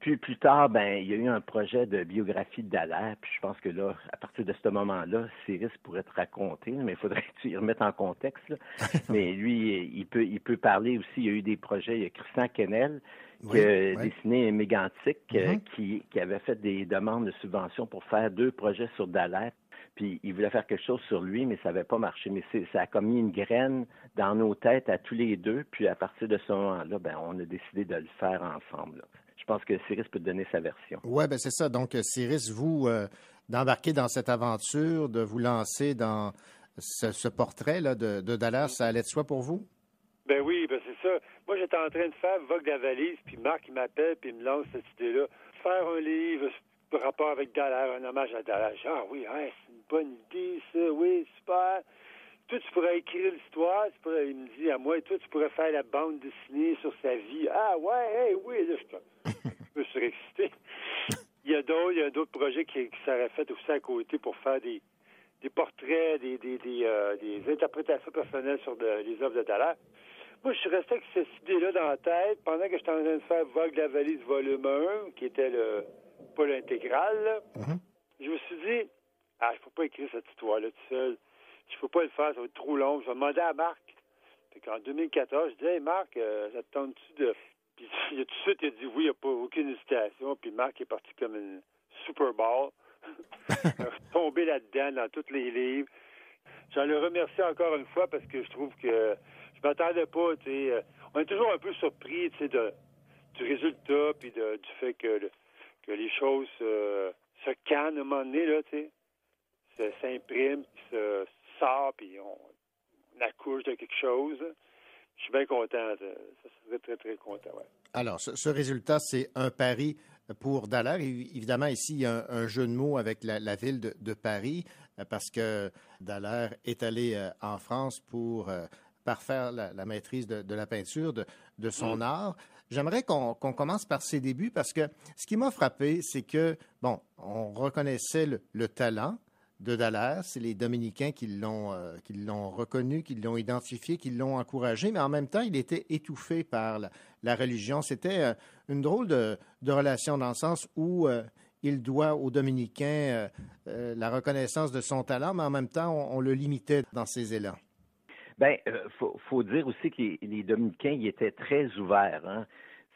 Puis plus tard, ben, il y a eu un projet de biographie de Dallaire. Puis je pense que là, à partir de ce moment-là, Cyrus pourrait te raconter, mais il faudrait que tu y remettes en contexte. là. mais lui, il peut, il peut parler aussi. Il y a eu des projets. Il y a Christian Kennel qui Oui, a oui. dessiné Mégantic, euh, Mhm. qui, qui avait fait des demandes de subvention pour faire deux projets sur Dallaire. Puis il voulait faire quelque chose sur lui, mais ça n'avait pas marché. Mais ça a comme mis une graine dans nos têtes à tous les deux. Puis à partir de ce moment-là, ben, on a décidé de le faire ensemble. là. Je pense que Cyrus peut te donner sa version. Oui, ben c'est ça. Donc, euh, Cyrus, vous, euh, d'embarquer dans cette aventure, de vous lancer dans ce, ce portrait là, de, de Dallaire, ça allait de soi pour vous? Ben oui, ben c'est ça. Moi, j'étais en train de faire Vogue de la valise, puis Marc, il m'appelle, puis il me lance cette idée-là. Faire un livre par rapport avec Dallaire, un hommage à Dallaire. Je dis, Ah oui, hein, c'est une bonne idée, ça, oui, super. Toi, tu pourrais écrire l'histoire, il me dit à moi, et toi, tu pourrais faire la bande dessinée sur sa vie. Ah ouais, hey, oui, là, je je me suis excité. Il y a d'autres, il y a d'autres projets qui, qui seraient faits aussi à côté pour faire des, des portraits, des, des, des, euh, des interprétations personnelles sur de- les œuvres de Dallaire. Moi, je suis resté avec cette idée-là dans la tête pendant que j'étais en train de faire Vogue de la valise volume 1, qui était le pas l'intégrale. là. Je me suis dit, ah, je peux pas écrire cette histoire-là tout seul. Je peux pas le faire, ça va être trop long. Je vais demander à Marc. Qu'en 2014, je dis, hey Marc, euh, ça te tente-tu de. Puis il a tout de suite, il a dit oui, il n'y a pas aucune hésitation. Puis Marc est parti comme une Super Bowl. Il tombé là-dedans dans tous les livres. J'en le remercie encore une fois parce que je trouve que je m'attendais pas, tu sais. euh, On est toujours un peu surpris, tu sais, de, du résultat, puis de- du fait que, que les choses euh, se cannent à un moment donné, là, tu sais. Ça s'imprime, puis se sort, puis on, on accouche de quelque chose. Je suis bien content. Ça serait très, très content, ouais. Alors, ce, ce résultat, c'est un pari pour Dallaire. Évidemment, ici, il y a un, jeu de mots avec la, ville de, Paris, euh, parce que Dallaire est allé euh, en France pour euh, parfaire la, maîtrise de, la peinture, de, son mm. art. J'aimerais qu'on commence par ses débuts, parce que ce qui m'a frappé, c'est que, bon, on reconnaissait le talent, de Dallaire. C'est les Dominicains qui l'ont euh, qui l'ont reconnu, qui l'ont identifié, qui l'ont encouragé, mais en même temps, il était étouffé par la, religion. C'était euh, une drôle de, relation dans le sens où euh, il doit aux Dominicains la reconnaissance de son talent, mais en même temps, on, le limitait dans ses élans. Bien, il faut, dire aussi que les, Dominicains y étaient très ouverts. Hein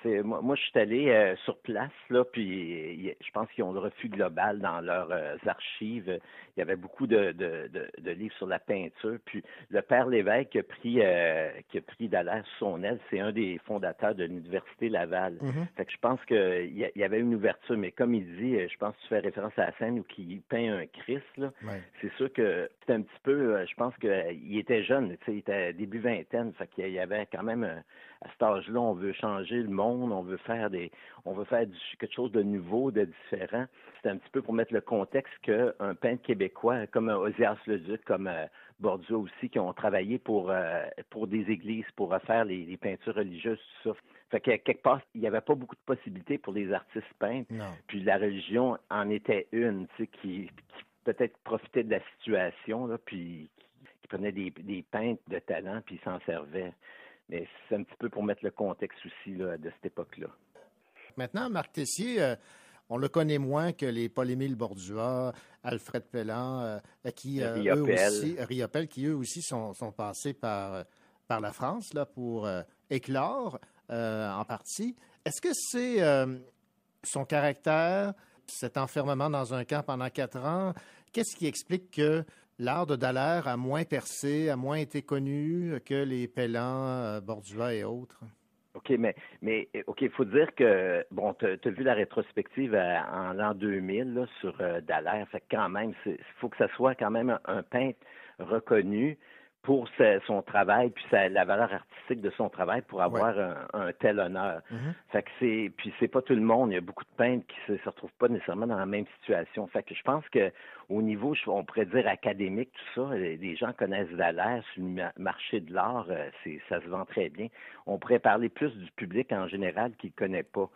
moi, je suis allé euh, sur place, là, puis je pense qu'ils ont le refus global dans leurs euh, archives. Il y avait beaucoup de, de, livres sur la peinture. Puis le père Lévesque qui a pris, euh, qui a pris Dallaire son aile, c'est un des fondateurs de l'Université Laval. Mm-hmm. Fait que je pense qu'il y, y avait une ouverture, mais comme il dit, je pense que tu fais référence à la scène où il peint un Christ, là. C'est sûr que c'est un petit peu, je pense qu'il était jeune, il était début vingtaine, fait qu'il y avait quand même à cet âge-là, on veut changer le monde, on veut faire des, on veut faire quelque chose de nouveau, de différent. C'est un petit peu pour mettre le contexte qu'un peintre québécois, comme Osias Leduc, comme euh, aussi, qui ont travaillé pour, euh, pour des églises, pour refaire les, peintures religieuses, tout ça. Fait que quelque part, il n'y avait pas beaucoup de possibilités pour les artistes peintres. Puis la religion en était une, tu sais, qui, peut-être profitait de la situation, là, puis qui, prenait des, des peintres de talent, puis s'en servait. Mais c'est un petit peu pour mettre le contexte aussi de cette époque-là. Maintenant, Marc Tessier, euh, on le connaît moins que les Paul-Émile Bordua, Alfred Pellan, euh, qui, euh, eux aussi, Riopel, qui eux aussi sont, passés par, par la France là, pour éclore en partie. Est-ce que c'est son caractère, cet enfermement dans un camp pendant quatre ans? Qu'est-ce qui explique que l'art de Dallaire a moins percé, a moins été connu que les Pellants, euh, Bordua et autres? OK, mais, mais OK, il faut dire que, bon, tu as, vu la rétrospective euh, en l'an 2000 sur euh, Dallaire, fait quand même, il faut que ça soit quand même un peintre reconnu pour son travail puis la valeur artistique de son travail pour avoir un, tel honneur. Mm-hmm. Fait que c'est puis c'est pas tout le monde, il y a beaucoup de peintres qui se, se retrouvent pas nécessairement dans la même situation. Fait que je pense que au niveau on pourrait dire académique tout ça, les gens connaissent sur le marché de l'art, euh, ça se vend très bien. On pourrait parler plus du public en général qui le connaît pas.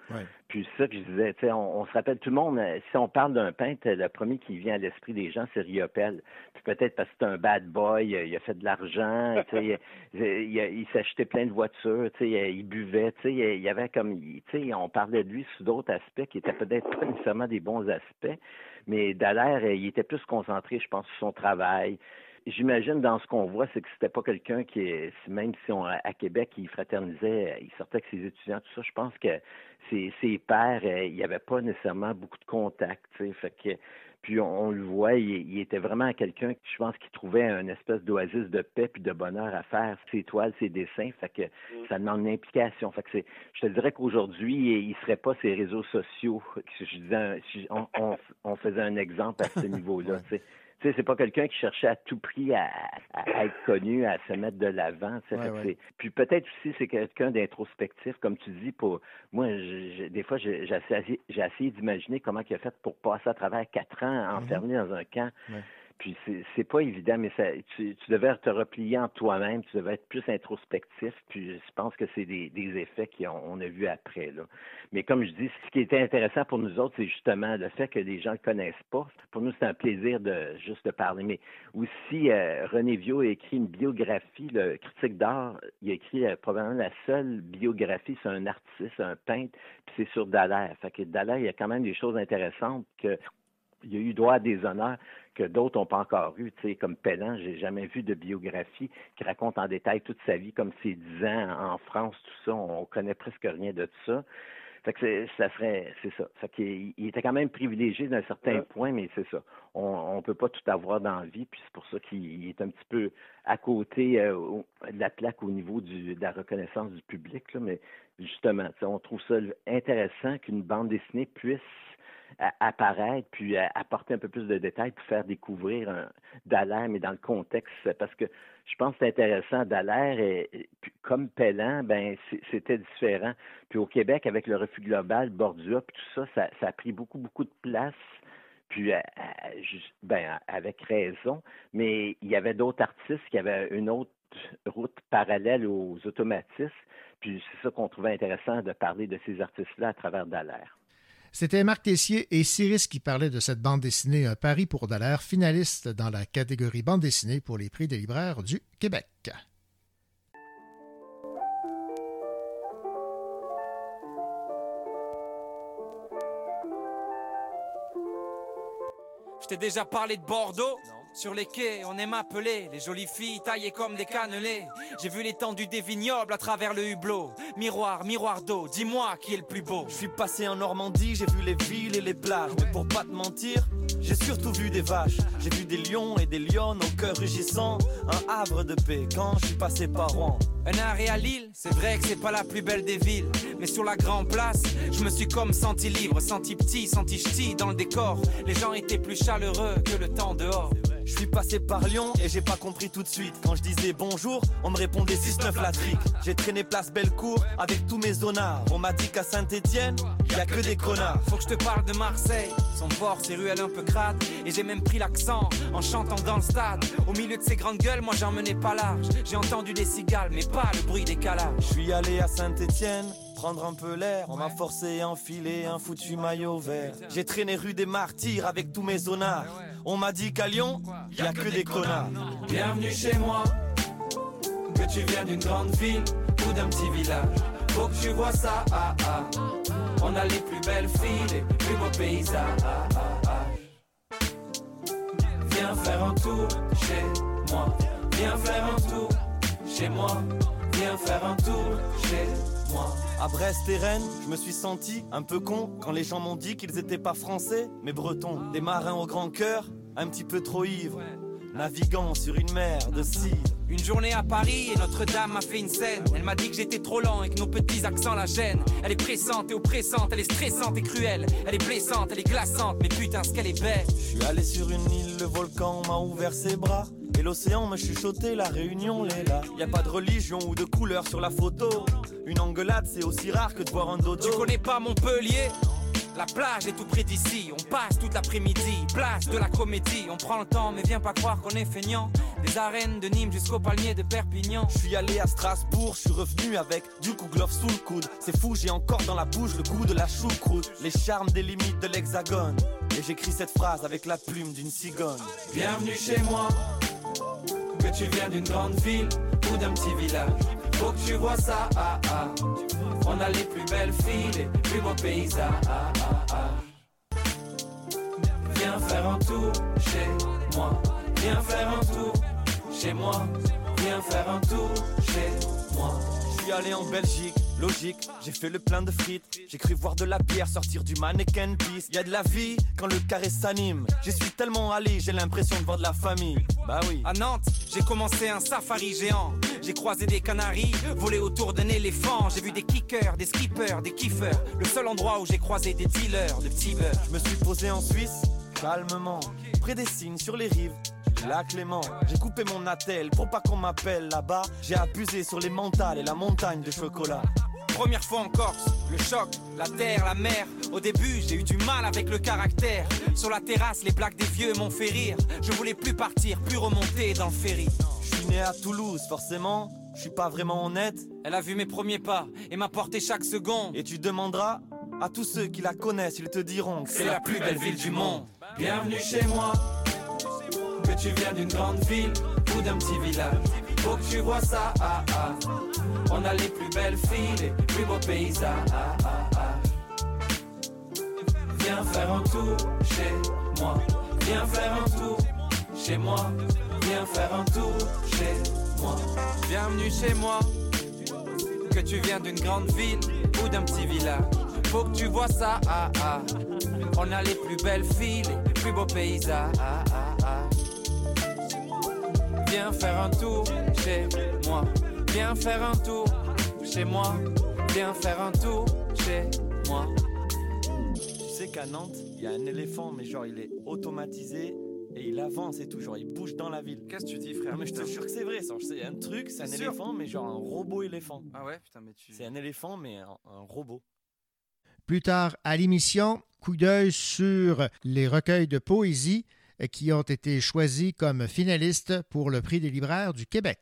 Puis ça que je disais, on, se rappelle tout le monde euh, si on parle d'un peintre, le premier qui vient à l'esprit des gens c'est Riopel. Puis peut-être parce que c'est un bad boy, il a fait de la l'argent, il, il, s'achetait plein de voitures, il buvait, il y avait comme, on parlait de lui sous d'autres aspects qui étaient peut-être pas nécessairement des bons aspects, mais Dallaire, il était plus concentré, je pense, sur son travail. J'imagine dans ce qu'on voit, c'est que c'était pas quelqu'un qui, même si on à Québec, il fraternisait, il sortait avec ses étudiants, tout ça. Je pense que ses, ses pères, euh, il n'y avait pas nécessairement beaucoup de contacts. Fait que puis on, le voit, il, était vraiment quelqu'un, je pense, qui trouvait une espèce d'oasis de paix puis de bonheur à faire ses toiles, ses dessins. Fait que mm. ça demande une implication. Fait que c'est, je te dirais qu'aujourd'hui, il serait pas ces réseaux sociaux. Je disais, on, faisait un exemple à ce niveau-là. Tu sais, c'est pas quelqu'un qui cherchait à tout prix à, être connu, à se mettre de l'avant. Puis peut-être aussi c'est quelqu'un d'introspectif, comme tu dis. Pour moi, des fois, j'ai essayé, d'imaginer comment il a fait pour passer à travers quatre ans mm-hmm. enfermé dans un camp. Puis c'est pas évident, mais ça, tu, tu devais te replier en toi-même, tu devais être plus introspectif. Puis je pense que c'est des, des, effets qu'on a vus après. Là. Mais comme je dis, ce qui était intéressant pour nous autres, c'est justement le fait que les gens le connaissent pas. Pour nous, c'est un plaisir de juste parler. Mais aussi, euh, René Viau a écrit une biographie, le critique d'art. Il a écrit euh, probablement la seule biographie, c'est un artiste, un peintre, puis c'est sur Dallaire. Fait que Dallaire, il y a quand même des choses intéressantes que il y a eu droit à des honneurs que d'autres n'ont pas encore eu. Tu sais, comme Pellan, j'ai jamais vu de biographie qui raconte en détail toute sa vie, comme ses dix ans en France, tout ça. On connaît presque rien de tout ça. Fait que ça serait, c'est ça. Fait qu'il il était quand même privilégié d'un certain point, mais c'est ça. On ne peut pas tout avoir dans la vie, puis c'est pour ça qu'il est un petit peu à côté euh, de la plaque au niveau du, de la reconnaissance du public. Là, mais justement, on trouve ça intéressant qu'une bande dessinée puisse apparaître, puis apporter un peu plus de détails pour faire découvrir un, Dallaire, mais dans le contexte, parce que je pense que c'est intéressant. Dallaire, comme Pellan, ben c'était différent. Puis au Québec, avec le refus global, Bordua, puis tout ça, ça, a pris beaucoup, beaucoup de place. Puis, euh, euh, ben, avec raison, mais il y avait d'autres artistes qui avaient une autre route parallèle aux automatistes. Puis c'est ça qu'on trouvait intéressant de parler de ces artistes-là à travers Dallaire. C'était Marc Tessier et Cyrus qui parlaient de cette bande dessinée Un pari pour Dallaire, finaliste dans la catégorie bande dessinée pour les prix des libraires du Québec. Je t'ai déjà parlé de Bordeaux Sur les quais, on aime appeler les jolies filles taillées comme des cannelés. J'ai vu l'étendue des vignobles à travers le hublot. Miroir, miroir d'eau, dis-moi qui est le plus beau. Je suis passé en Normandie, j'ai vu les villes et les plages. Mais pour pas te mentir, j'ai surtout vu des vaches. J'ai vu des lions et des lionnes au cœur rugissant. Un havre de paix quand je suis passé par Rouen. Un arrêt à Lille, c'est vrai que c'est pas la plus belle des villes. Mais sur la grande place, je me suis comme senti libre, senti petit, senti ch'ti dans le décor. Les gens étaient plus chaleureux que le temps dehors. Je suis passé par Lyon et j'ai pas compris tout de suite. Quand je disais bonjour, on me répondait 6-9 la trique. J'ai traîné place Bellecour avec tous mes zonards. On m'a dit qu'à Saint-Etienne, y a que des connards. Faut que je te parle de Marseille, son port, ses ruelles un peu crades. Et j'ai même pris l'accent en chantant dans le stade. Au milieu de ces grandes gueules, moi j'en menais pas large. J'ai entendu des cigales, mais pas le bruit des calages. Je suis allé à Saint-Etienne, prendre un peu l'air. On m'a forcé à enfiler un foutu maillot vert. J'ai traîné rue des Martyrs avec tous mes zonards. On m'a dit qu'à Lyon, y a que des connards. Bienvenue chez moi, que tu viens d'une grande ville ou d'un petit village. Faut que tu vois ça, ah, ah. On a les plus belles filles, les plus beaux paysages. ah. Viens faire un tour chez moi. Viens faire un tour chez moi. Viens faire un tour chez moi. À Brest et Rennes, je me suis senti un peu con quand les gens m'ont dit qu'ils étaient pas français, mais bretons. Des marins au grand cœur, un petit peu trop ivres, naviguant sur une mer de cidre. Une journée à Paris et Notre-Dame m'a fait une scène. Elle m'a dit que j'étais trop lent et que nos petits accents la gênent. Elle est pressante et oppressante, elle est stressante et cruelle. Elle est blessante, elle est glaçante, mais putain, ce qu'elle est belle. Je suis allé sur une île, le volcan m'a ouvert ses bras. Et l'océan m'a chuchoté, la réunion l'est là. Y a pas de religion ou de couleur sur la photo. Une engueulade, c'est aussi rare que de voir un dodo. Tu connais pas Montpellier? La plage est tout près d'ici, on passe toute l'après-midi, place de la comédie, on prend le temps mais viens pas croire qu'on est feignant. Des arènes de Nîmes jusqu'au palmier de Perpignan. Je suis allé à Strasbourg, je suis revenu avec du coup glove sous le coude. C'est fou, j'ai encore dans la bouche le goût de la choucroute. Les charmes des limites de l'hexagone. Et j'écris cette phrase avec la plume d'une cigogne. Bienvenue chez moi, que tu viens d'une grande ville ou d'un petit village. Faut que tu vois ça, ah ah. On a les plus belles filles, les plus beaux paysages. ah. Viens faire un tour chez moi. Viens faire un tour chez moi. Viens faire un tour chez moi. Je suis allé en Belgique, logique, j'ai fait le plein de frites. J'ai cru voir de la bière sortir du mannequin piece. Y a de la vie quand le carré s'anime. J'y suis tellement allé, j'ai l'impression de voir de la famille. Bah oui. À Nantes, j'ai commencé un safari géant. J'ai croisé des canaris, volé autour d'un éléphant. J'ai vu des kickers, des skippers, des kiffers. Le seul endroit où j'ai croisé des dealers de petits beurre. Je me suis posé en Suisse, calmement, près des signes sur les rives. Là Clément, j'ai coupé mon attel pour pas qu'on m'appelle là-bas. J'ai abusé sur les mentales et la montagne de chocolat. Première fois en Corse, le choc, la terre, la mer. Au début, j'ai eu du mal avec le caractère. Sur la terrasse, les blagues des vieux m'ont fait rire. Je voulais plus partir, plus remonter dans le ferry. Je suis né à Toulouse, forcément, je suis pas vraiment honnête. Elle a vu mes premiers pas et m'a porté chaque seconde. Et tu demanderas à tous ceux qui la connaissent, ils te diront que C'est la plus belle ville du monde. Bienvenue chez moi. Tu viens d'une grande ville ou d'un petit village. Faut que tu vois ça, ah ah. On a les plus belles filles, les plus beaux paysages. ah, ah, ah. Viens faire un tour chez moi. Viens faire un tour chez moi. Viens faire un tour chez moi. Bienvenue chez moi. Que tu viens d'une grande ville ou d'un petit village. Faut que tu vois ça, ah ah. On a les plus belles filles, les plus beaux paysages. ah, ah. Viens faire un tour chez moi. Viens faire un tour chez moi. Viens faire un tour chez moi. Tu sais qu'à Nantes, il y a un éléphant, mais genre il est automatisé et il avance et tout, genre il bouge dans la ville. Qu'est-ce que tu dis, frère? Non, mais je te jure que c'est vrai, ça. C'est un truc, c'est un sûr éléphant, mais genre un robot éléphant. Ah ouais, putain, mais tu. C'est un éléphant, mais un, un robot. Plus tard à l'émission, coup d'œil sur les recueils de poésie qui ont été choisis comme finalistes pour le prix des libraires du Québec.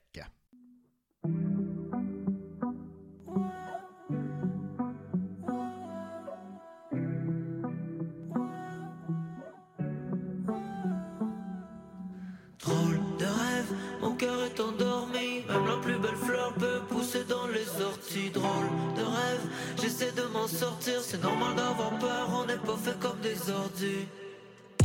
Drôle de rêve, mon cœur est endormi. Même la plus belle fleur peut pousser dans les orties. Drôle de rêve, j'essaie de m'en sortir. C'est normal d'avoir peur, on n'est pas fait comme des ordus.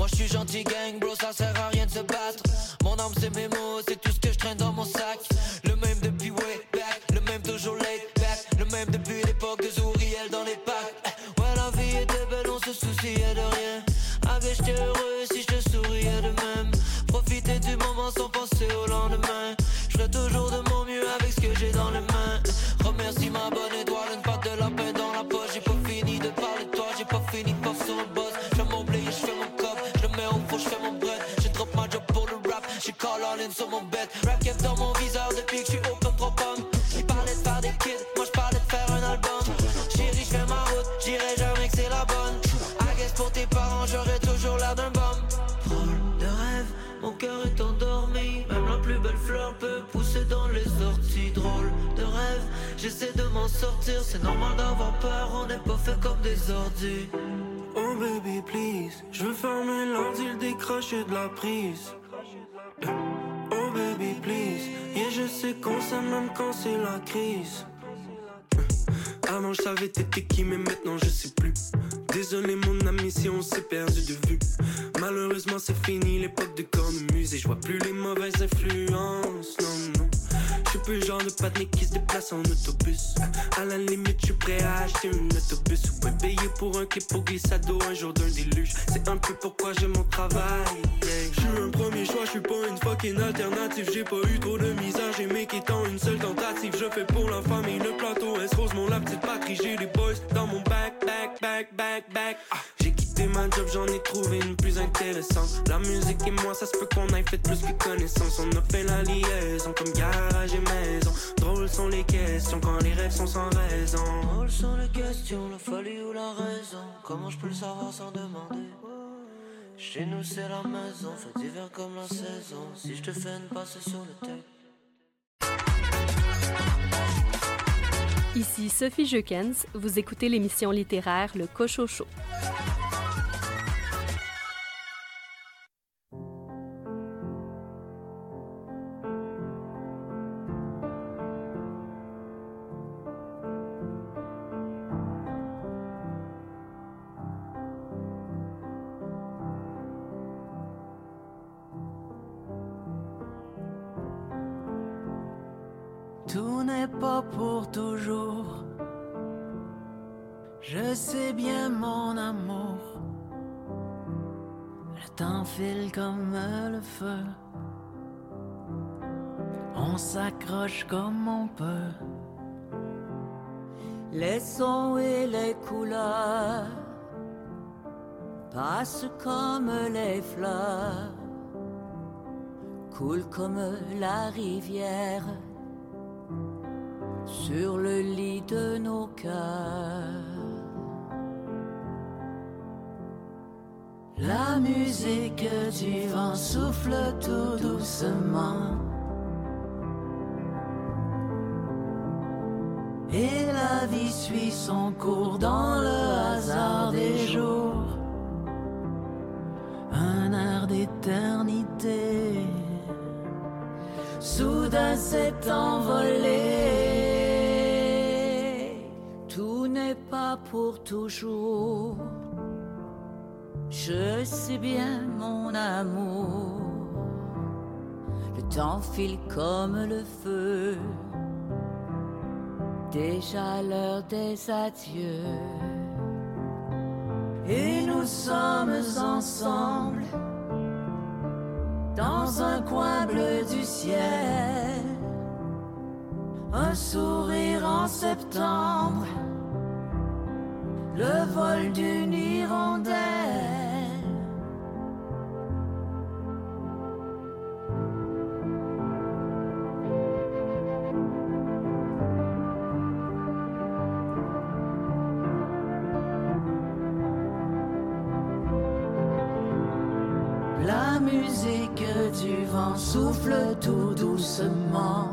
Moi je suis gentil gang bro, ça sert à rien de se battre. Mon âme c'est mes mots, c'est tout ce que je traîne dans mon sac. Le même depuis way back, le même toujours laid back. Le même depuis l'époque de Zouriel dans les packs. Ouais la vie était belle, on se souciait de rien. Avec j'étais heureux sortir. C'est normal d'avoir peur, on n'est pas fait comme des ordus. Oh baby please, je veux fermer l'ordi, décrocher de la prise. Oh baby please, yeah je sais qu'on s'aime même quand c'est la crise. Avant je savais t'étais qui mais maintenant je sais plus Désolé mon ami si on s'est perdu de vue Malheureusement c'est fini l'époque de cornemuse Et je vois plus les mauvaises influences Non non plus le genre de patnik qui se déplace en autobus. À la limite je suis prêt à acheter un autobus. Ou bien payer pour un clip au glissado un jour d'un déluge. C'est un peu pourquoi j'aime mon travail yeah. Je suis un premier choix, je suis pas une fucking alternative. J'ai pas eu trop de misère, j'ai make étant une seule tentative. Je fais pour la famille le plateau S rose mon la petite patrie J'ai des boys dans mon back, back, back, back, back Ma job, j'en ai trouvé une plus intéressante La musique et moi, ça se peut qu'on aille fait plus que connaissance On a fait la liaison comme garage et maison Drôles sont les questions quand les rêves sont sans raison Drôles sont les questions, la folie ou la raison. Comment je peux le savoir sans demander? Chez nous c'est la maison, fait d'hiver comme la saison. Si je te fais une passe sur le tape. Ici Sophie Jeukens, vous écoutez l'émission littéraire Le Cochocho. La rivière sur le lit de nos cœurs. La musique du vent souffle tout doucement. Et la vie suit son cours dans le hasard des jours. Un air d'éternité soudain s'est envolé. Tout n'est pas pour toujours. Je sais bien mon amour. Le temps file comme le feu. Déjà l'heure des adieux. Et nous sommes ensemble dans un coin bleu du ciel. Un sourire en septembre, le vol d'une hirondelle. Du vent souffle tout doucement.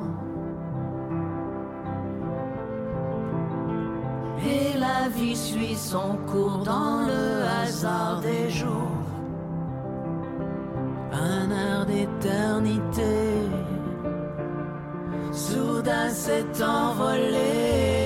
Et la vie suit son cours dans le hasard des jours. Un air d'éternité, soudain s'est envolé.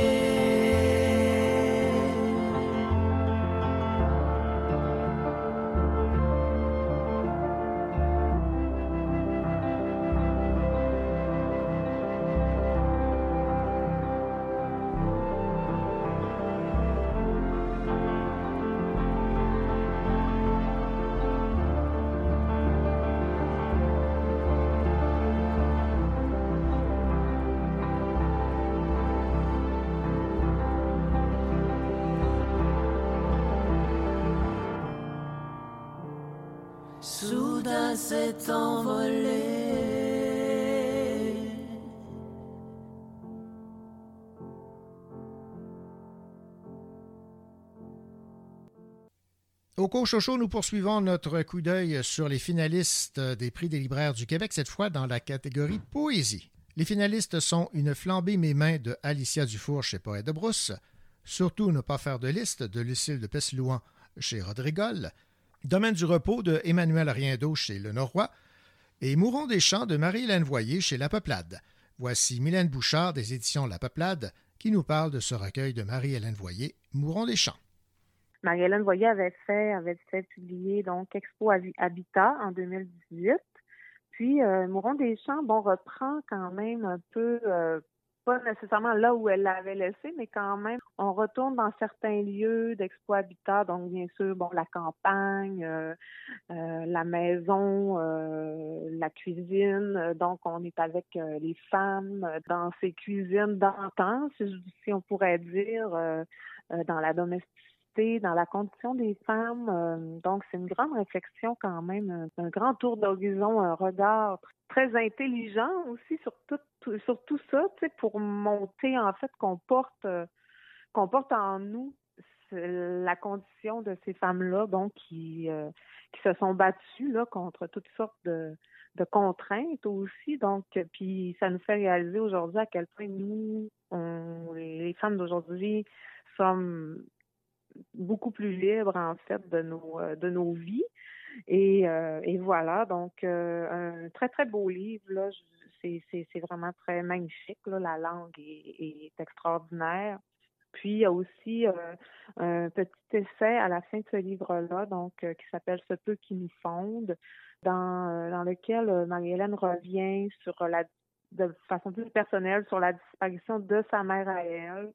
Au Cochocho, nous poursuivons notre coup d'œil sur les finalistes des prix des libraires du Québec, cette fois dans la catégorie poésie. Les finalistes sont Une flambée mes mains de Alicia Dufour chez Poète de Brousse, Surtout ne pas faire de liste de Lucille de Pesselouan chez Rodrigol, Domaine du repos de Emmanuel Riendeau chez Le Norrois et Mourons des champs de Marie-Hélène Voyer chez La Peuplade. Voici Mylène Bouchard des éditions La Peuplade qui nous parle de ce recueil de Marie-Hélène Voyer, Mourons des champs. Marie-Hélène Voyer avait fait, avait fait publier donc Expo Habi- Habitat en 2018. Puis euh, Mouron des Champs, bon, reprend quand même un peu, euh, pas nécessairement là où elle l'avait laissé, mais quand même, on retourne dans certains lieux d'Expo Habitat, donc bien sûr, bon, la campagne, euh, euh, la maison, euh, la cuisine. Donc, on est avec les femmes dans ces cuisines d'antan, si, on pourrait dire, dans la domesticité, dans la condition des femmes. Euh, donc, c'est une grande réflexion quand même, un, un grand tour d'horizon, un regard très intelligent aussi sur tout, sur tout ça, pour monter en fait qu'on porte, euh, porte en nous la condition de ces femmes-là, bon, qui, euh, qui se sont battues là, contre toutes sortes de, contraintes aussi. Donc, puis ça nous fait réaliser aujourd'hui à quel point nous, les femmes d'aujourd'hui, sommes beaucoup plus libres en fait de nos euh, de nos vies. Et, euh, et voilà, donc euh, un très très beau livre là. C'est vraiment très magnifique là. La langue est, est extraordinaire. Puis il y a aussi un petit essai à la fin de ce livre-là, donc euh, qui s'appelle Ce peu qui nous fonde, dans, dans lequel Marie-Hélène revient sur la de façon plus personnelle sur la disparition de sa mère à elle,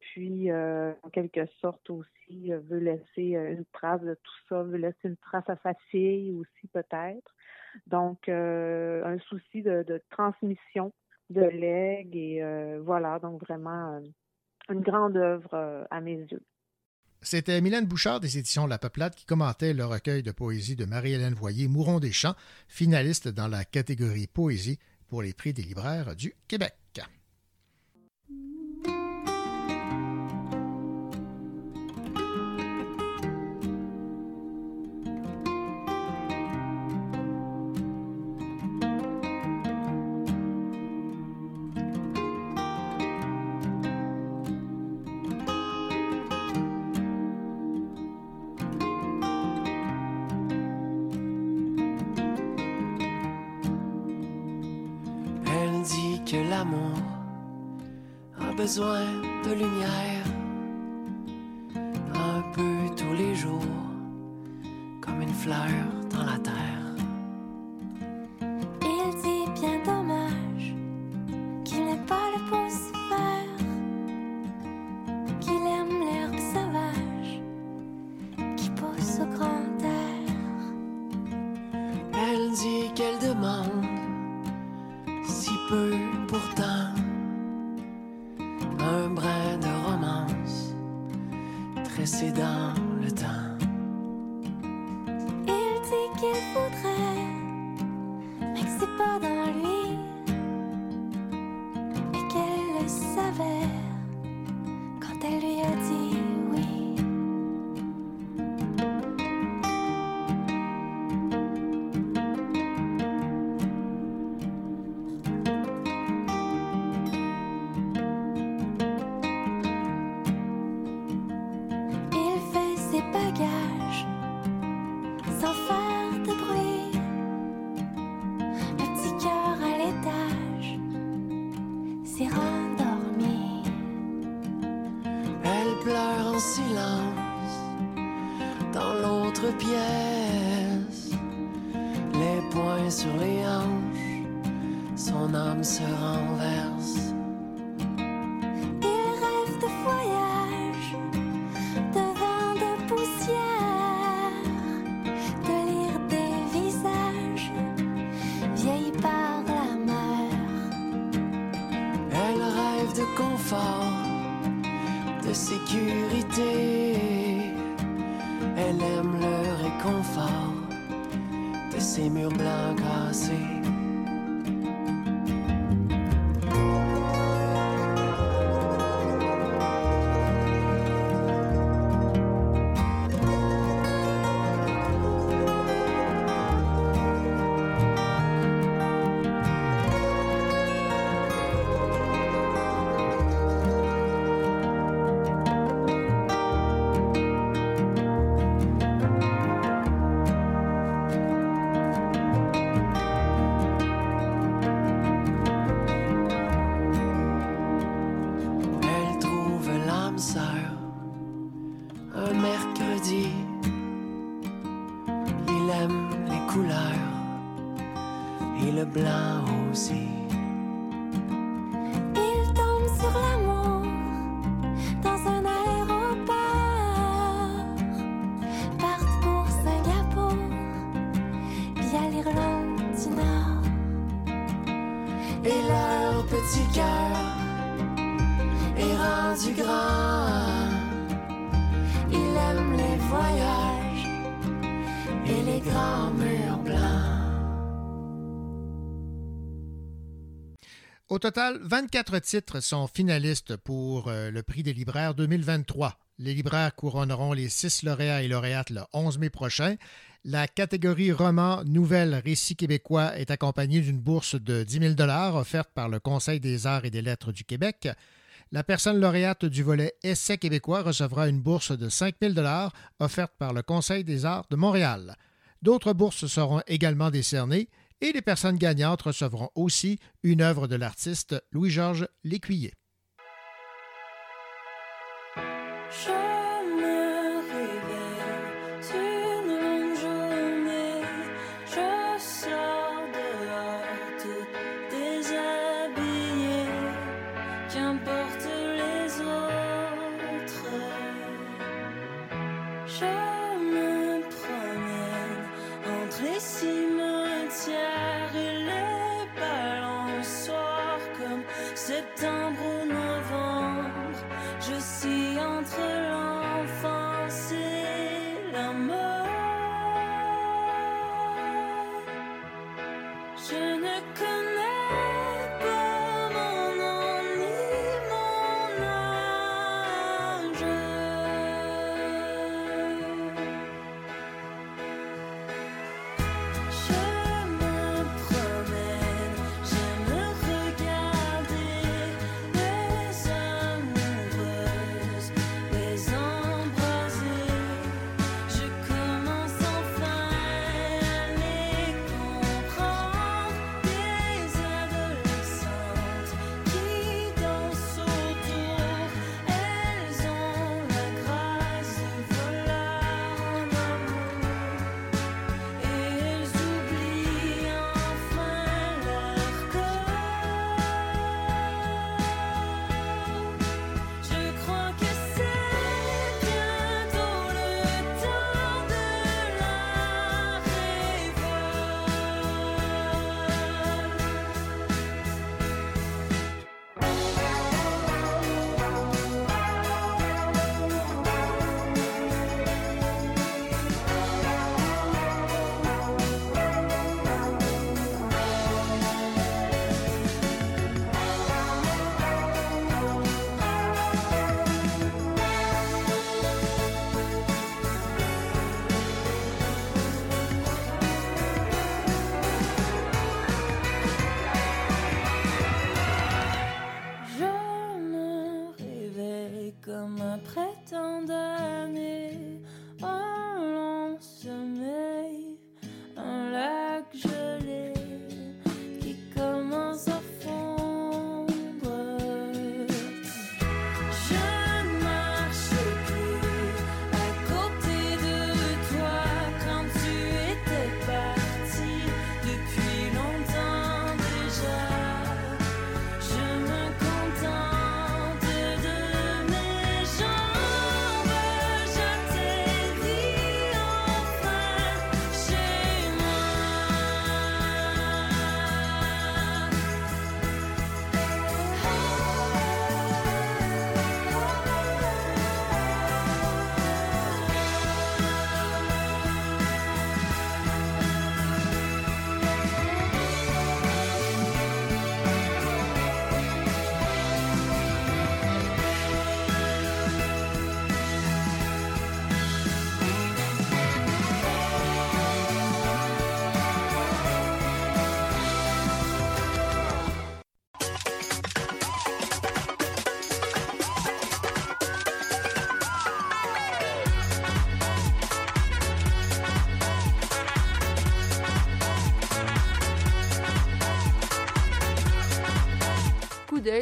puis euh, en quelque sorte aussi euh, veut laisser euh, une trace de tout ça, veut laisser une trace à sa fille aussi peut-être. Donc un souci de, transmission de legs et voilà donc vraiment une grande œuvre à mes yeux. C'était Mylène Bouchard des éditions La Peuplade qui commentait le recueil de poésie de Marie-Hélène Voyer, Mourons des champs, finaliste dans la catégorie poésie pour les prix des libraires du Québec. Besoin de lumière Au total, 24 titres sont finalistes pour euh, le prix des libraires 2023. Les libraires couronneront les six lauréats et lauréates le 11 mai prochain. La catégorie roman, nouvelle, récit québécois est accompagnée d'une bourse de 10 000 offerte par le Conseil des arts et des lettres du Québec. La personne lauréate du volet Essai québécois recevra une bourse de 5 000 offerte par le Conseil des arts de Montréal. D'autres bourses seront également décernées et les personnes gagnantes recevront aussi une œuvre de l'artiste Louis-Georges Lécuyer. septembre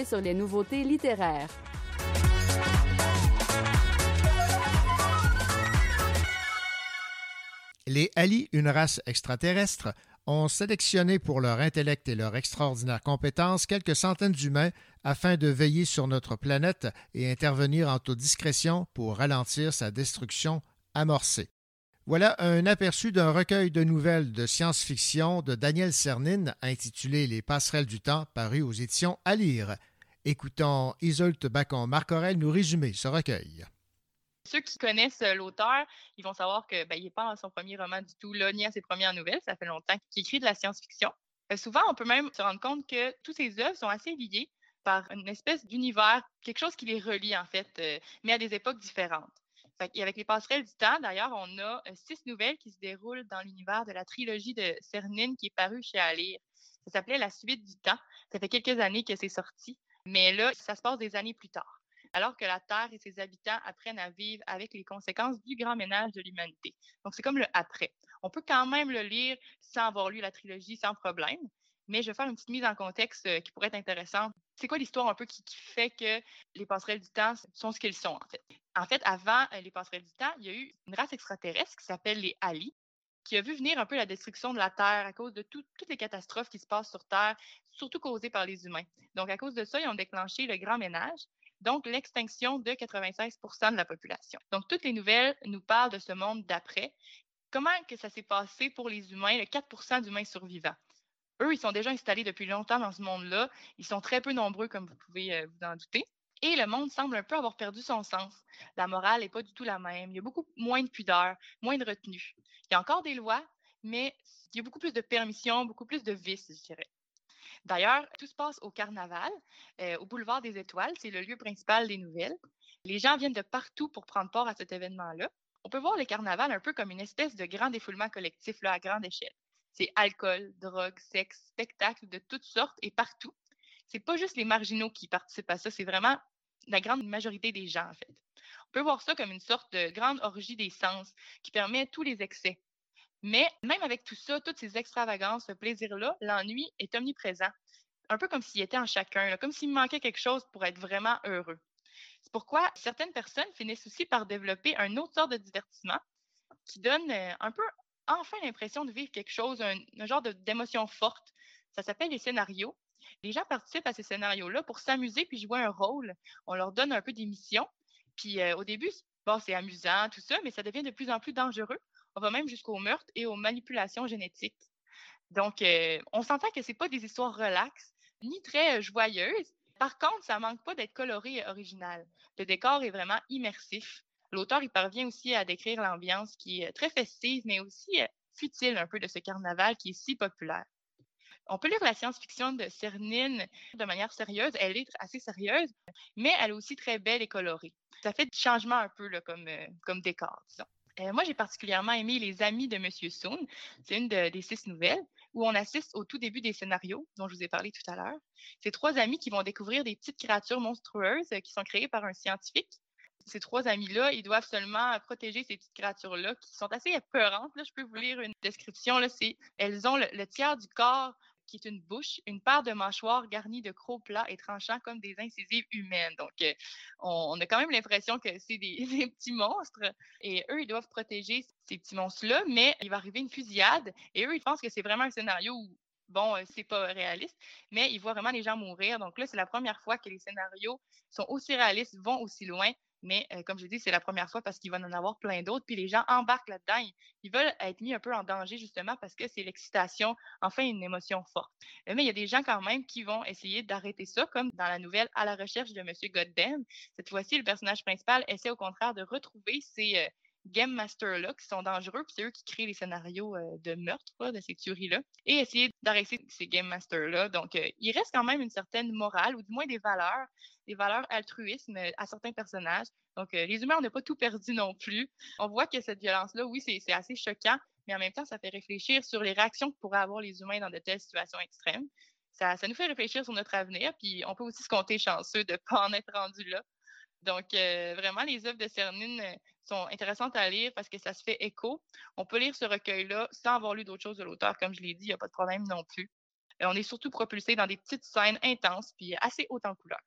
sur les nouveautés littéraires. Les Ali, une race extraterrestre, ont sélectionné pour leur intellect et leur extraordinaire compétence quelques centaines d'humains afin de veiller sur notre planète et intervenir en toute discrétion pour ralentir sa destruction amorcée. Voilà un aperçu d'un recueil de nouvelles de science-fiction de Daniel Cernine intitulé Les passerelles du temps, paru aux éditions à lire. Écoutons Isolte Bacon-Marcorel nous résumer ce recueil. Ceux qui connaissent euh, l'auteur, ils vont savoir que ben, il n'est pas dans son premier roman du tout, là, ni à ses premières nouvelles. Ça fait longtemps qu'il écrit de la science-fiction. Euh, souvent, on peut même se rendre compte que toutes ses œuvres sont assez liées par une espèce d'univers, quelque chose qui les relie en fait, euh, mais à des époques différentes. Et avec les passerelles du temps, d'ailleurs, on a euh, six nouvelles qui se déroulent dans l'univers de la trilogie de Cernine qui est parue chez Alire. Ça s'appelait La suite du temps. Ça fait quelques années que c'est sorti, mais là, ça se passe des années plus tard alors que la Terre et ses habitants apprennent à vivre avec les conséquences du grand ménage de l'humanité. Donc, c'est comme le après. On peut quand même le lire sans avoir lu la trilogie sans problème, mais je vais faire une petite mise en contexte euh, qui pourrait être intéressante. C'est quoi l'histoire un peu qui, fait que les passerelles du temps sont ce qu'ils sont, en fait? En fait, avant euh, les passerelles du temps, il y a eu une race extraterrestre qui s'appelle les Ali, qui a vu venir un peu la destruction de la Terre à cause de tout, toutes les catastrophes qui se passent sur Terre, surtout causées par les humains. Donc, à cause de ça, ils ont déclenché le grand ménage, donc l'extinction de 96% de la population. Donc, toutes les nouvelles nous parlent de ce monde d'après. Comment que ça s'est passé pour les humains, le 4 d'humains survivants? Eux, ils sont déjà installés depuis longtemps dans ce monde-là. Ils sont très peu nombreux, comme vous pouvez euh, vous en douter. Et le monde semble un peu avoir perdu son sens. La morale n'est pas du tout la même. Il y a beaucoup moins de pudeur, moins de retenue. Il y a encore des lois, mais il y a beaucoup plus de permissions, beaucoup plus de vices, je dirais. D'ailleurs, tout se passe au carnaval, euh, au boulevard des Étoiles. C'est le lieu principal des nouvelles. Les gens viennent de partout pour prendre part à cet événement-là. On peut voir le carnaval un peu comme une espèce de grand défoulement collectif là, à grande échelle. C'est alcool, drogue, sexe, spectacles de toutes sortes et partout. C'est pas juste les marginaux qui participent à ça, c'est vraiment la grande majorité des gens, en fait. On peut voir ça comme une sorte de grande orgie des sens qui permet tous les excès. Mais même avec tout ça, toutes ces extravagances, ce plaisir-là, l'ennui est omniprésent. Un peu comme s'il était en chacun, comme s'il manquait quelque chose pour être vraiment heureux. C'est pourquoi certaines personnes finissent aussi par développer un autre sorte de divertissement qui donne euh, un peu enfin l'impression de vivre quelque chose, un, genre d'émotion forte. Ça s'appelle les scénarios. Les gens participent à ces scénarios-là pour s'amuser puis jouer un rôle. On leur donne un peu d'émission. Puis euh, au début, c'est amusant, tout ça, mais ça devient de plus en plus dangereux. On va même jusqu'au meurtre et aux manipulations génétiques. Donc, euh, on s'entend que c'est pas des histoires relaxes ni très euh, joyeuses. Par contre, ça manque pas d'être coloré et original. Le décor est vraiment immersif. L'auteur, parvient aussi à décrire l'ambiance qui est très festive, mais aussi euh, futile un peu de ce carnaval qui est si populaire. On peut lire la science-fiction de Cernine de manière sérieuse. Elle est assez sérieuse, mais elle est aussi très belle et colorée. Ça fait du changement un peu comme, euh, comme décor. Euh, moi, j'ai particulièrement aimé Les Amis de Monsieur Soon. C'est une de, des six nouvelles où on assiste au tout début des scénarios dont je vous ai parlé tout à l'heure. C'est trois amis qui vont découvrir des petites créatures monstrueuses qui sont créées par un scientifique. Ces trois amis-là, ils doivent seulement protéger ces petites créatures-là qui sont assez épeurantes. Je peux vous lire une description. Là, elles ont le, tiers du corps qui est une bouche, une paire de mâchoires garnies de crocs plats et tranchants comme des incisives humaines. Donc, euh, on, on, a quand même l'impression que c'est des, des, petits monstres et eux, ils doivent protéger ces petits monstres-là, mais il va arriver une fusillade et eux, ils pensent que c'est vraiment un scénario où bon, euh, c'est pas réaliste, mais ils voient vraiment les gens mourir. Donc là, c'est la première fois que les scénarios sont aussi réalistes, vont aussi loin. Mais euh, comme je dis, c'est la première fois parce qu'il va en avoir plein d'autres. Puis les gens embarquent là-dedans. Ils, veulent être mis un peu en danger justement parce que c'est l'excitation, enfin une émotion forte. Euh, mais il y a des gens quand même qui vont essayer d'arrêter ça, comme dans la nouvelle À la recherche de Monsieur Goddam. Cette fois-ci, le personnage principal essaie au contraire de retrouver ses, euh, game masters-là qui sont dangereux, puis c'est eux qui créent les scénarios euh, de meurtre, de ces tueries-là, et essayer d'arrêter ces game masters-là. Donc, euh, il reste quand même une certaine morale, ou du moins des valeurs, des valeurs altruisme à certains personnages. Donc, euh, les humains, on n'a pas tout perdu non plus. On voit que cette violence-là, oui, c'est assez choquant, mais en même temps, ça fait réfléchir sur les réactions que pourraient avoir les humains dans de telles situations extrêmes. Ça, ça nous fait réfléchir sur notre avenir, puis on peut aussi se compter chanceux de ne pas en être rendu là. Donc, euh, vraiment, les œuvres de Cernine sont intéressantes à lire parce que ça se fait écho. On peut lire ce recueil-là sans avoir lu d'autres choses de l'auteur. Comme je l'ai dit, il n'y a pas de problème non plus. Euh, on est surtout propulsé dans des petites scènes intenses puis assez hautes en couleur.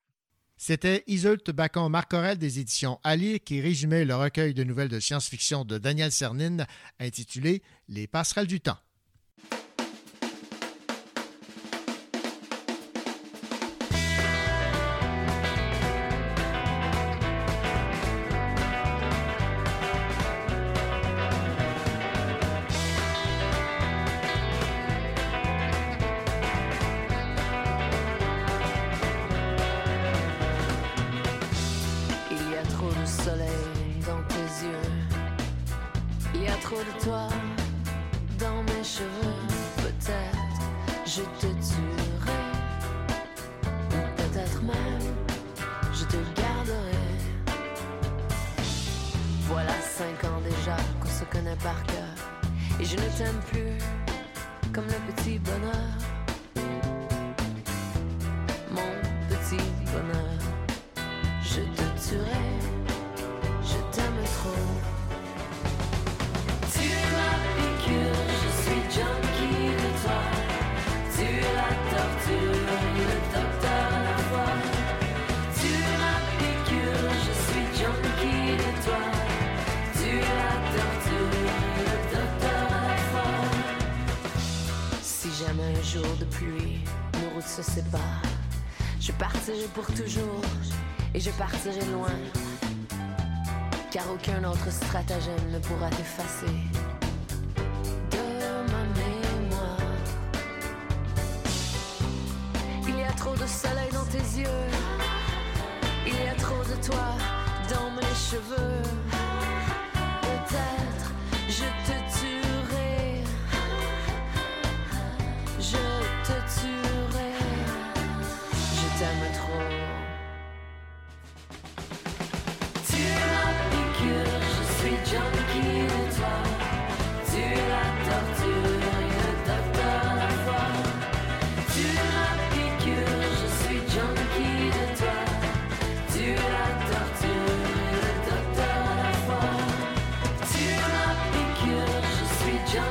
C'était Iseult Bacon Marcorel des éditions Ali qui résumait le recueil de nouvelles de science-fiction de Daniel Cernine intitulé Les passerelles du temps.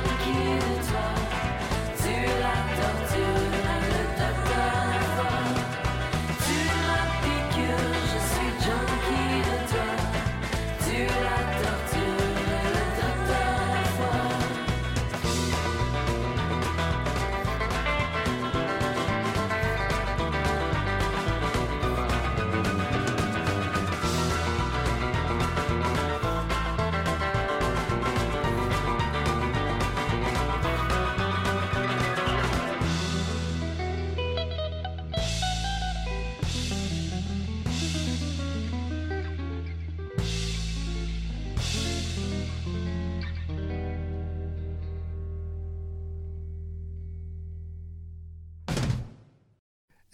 Suis junkie de toi. Tu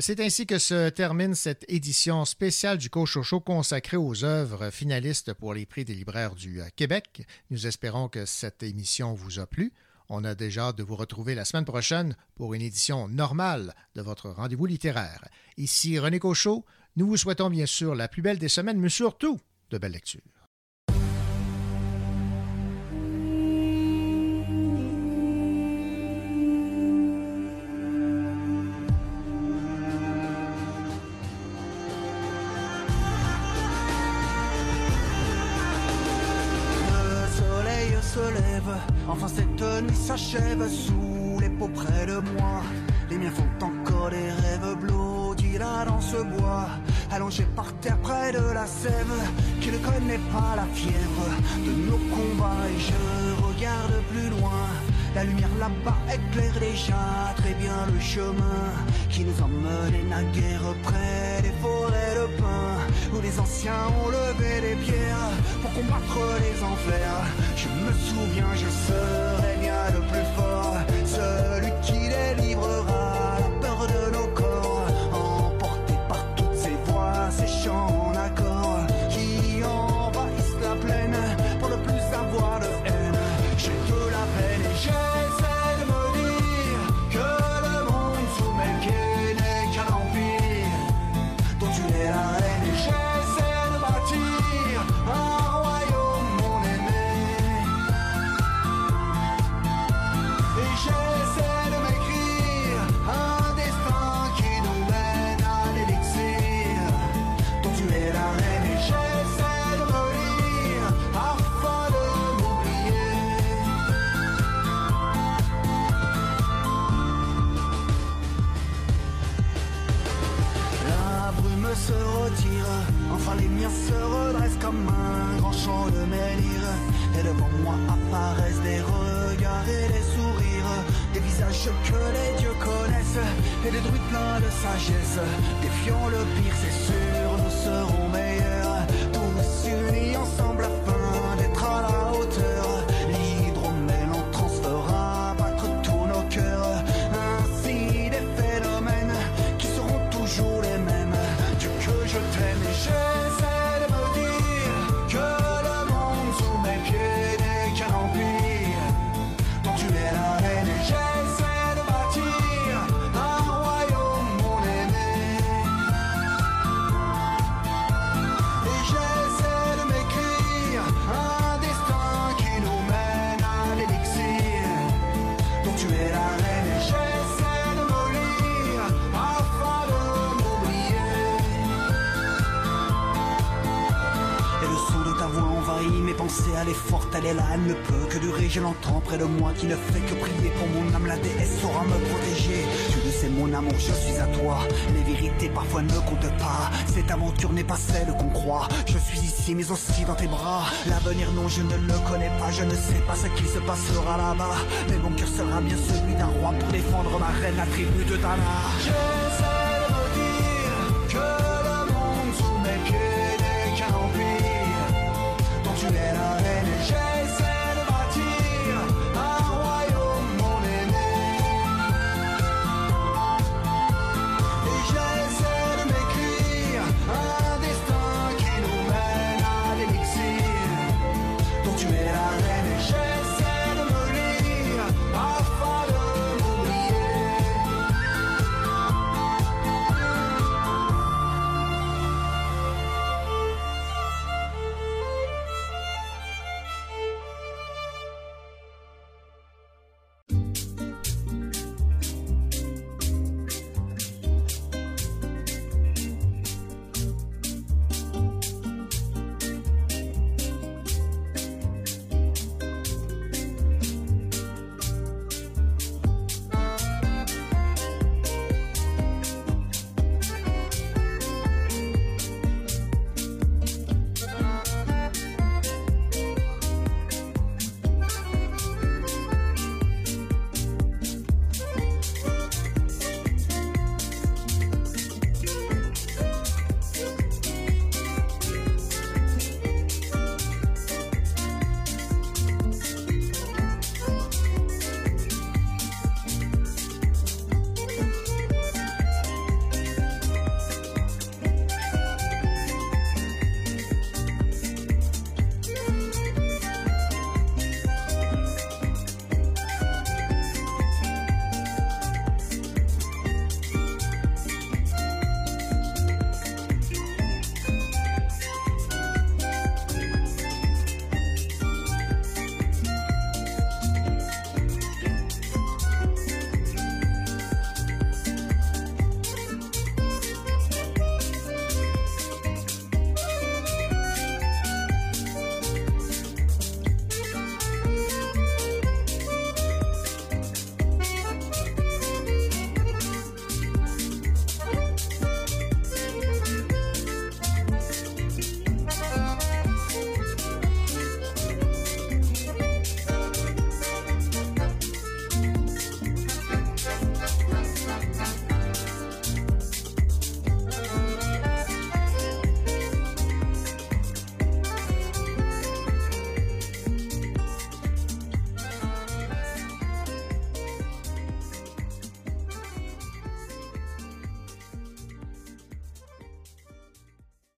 C'est ainsi que se termine cette édition spéciale du Cochocho consacrée aux œuvres finalistes pour les prix des libraires du euh, Québec. Nous espérons que cette émission vous a plu. On a déjà de vous retrouver la semaine prochaine pour une édition normale de votre rendez-vous littéraire. Ici René Cochot. Nous vous souhaitons bien sûr la plus belle des semaines, mais surtout de belles lectures. S'achève sous les peaux près de moi. Les miens font encore des rêves bloodis là dans ce bois, allongé par terre près de la sève, qui ne connaît pas la fièvre de nos combats. Et je regarde plus loin, la lumière là-bas éclaire déjà très bien le chemin qui nous emmenait naguère près des forêts de pins, où les anciens ont levé des pierres pour combattre les enfers. Je me souviens, je serai bien le plus fort, celui qui délivrera comme un grand champ de menhir. Et devant moi apparaissent des regards et des sourires. Des visages que les dieux connaissent. Et des druides pleins de sagesse. Défiant le pire, c'est sûr, nous serons meilleurs. Tous unis ensemble afin elle est elle ne peut que durer. Je l'entends près de moi qui ne fait que prier pour mon âme, la déesse saura me protéger. Tu le sais, mon amour, je suis à toi. Les vérités parfois ne comptent pas. Cette aventure n'est pas celle qu'on croit. Je suis ici, mais aussi dans tes bras. L'avenir, non, je ne le connais pas. Je ne sais pas ce qui se passera là-bas. Mais mon cœur sera bien celui d'un roi pour défendre ma reine, la tribu de Dana.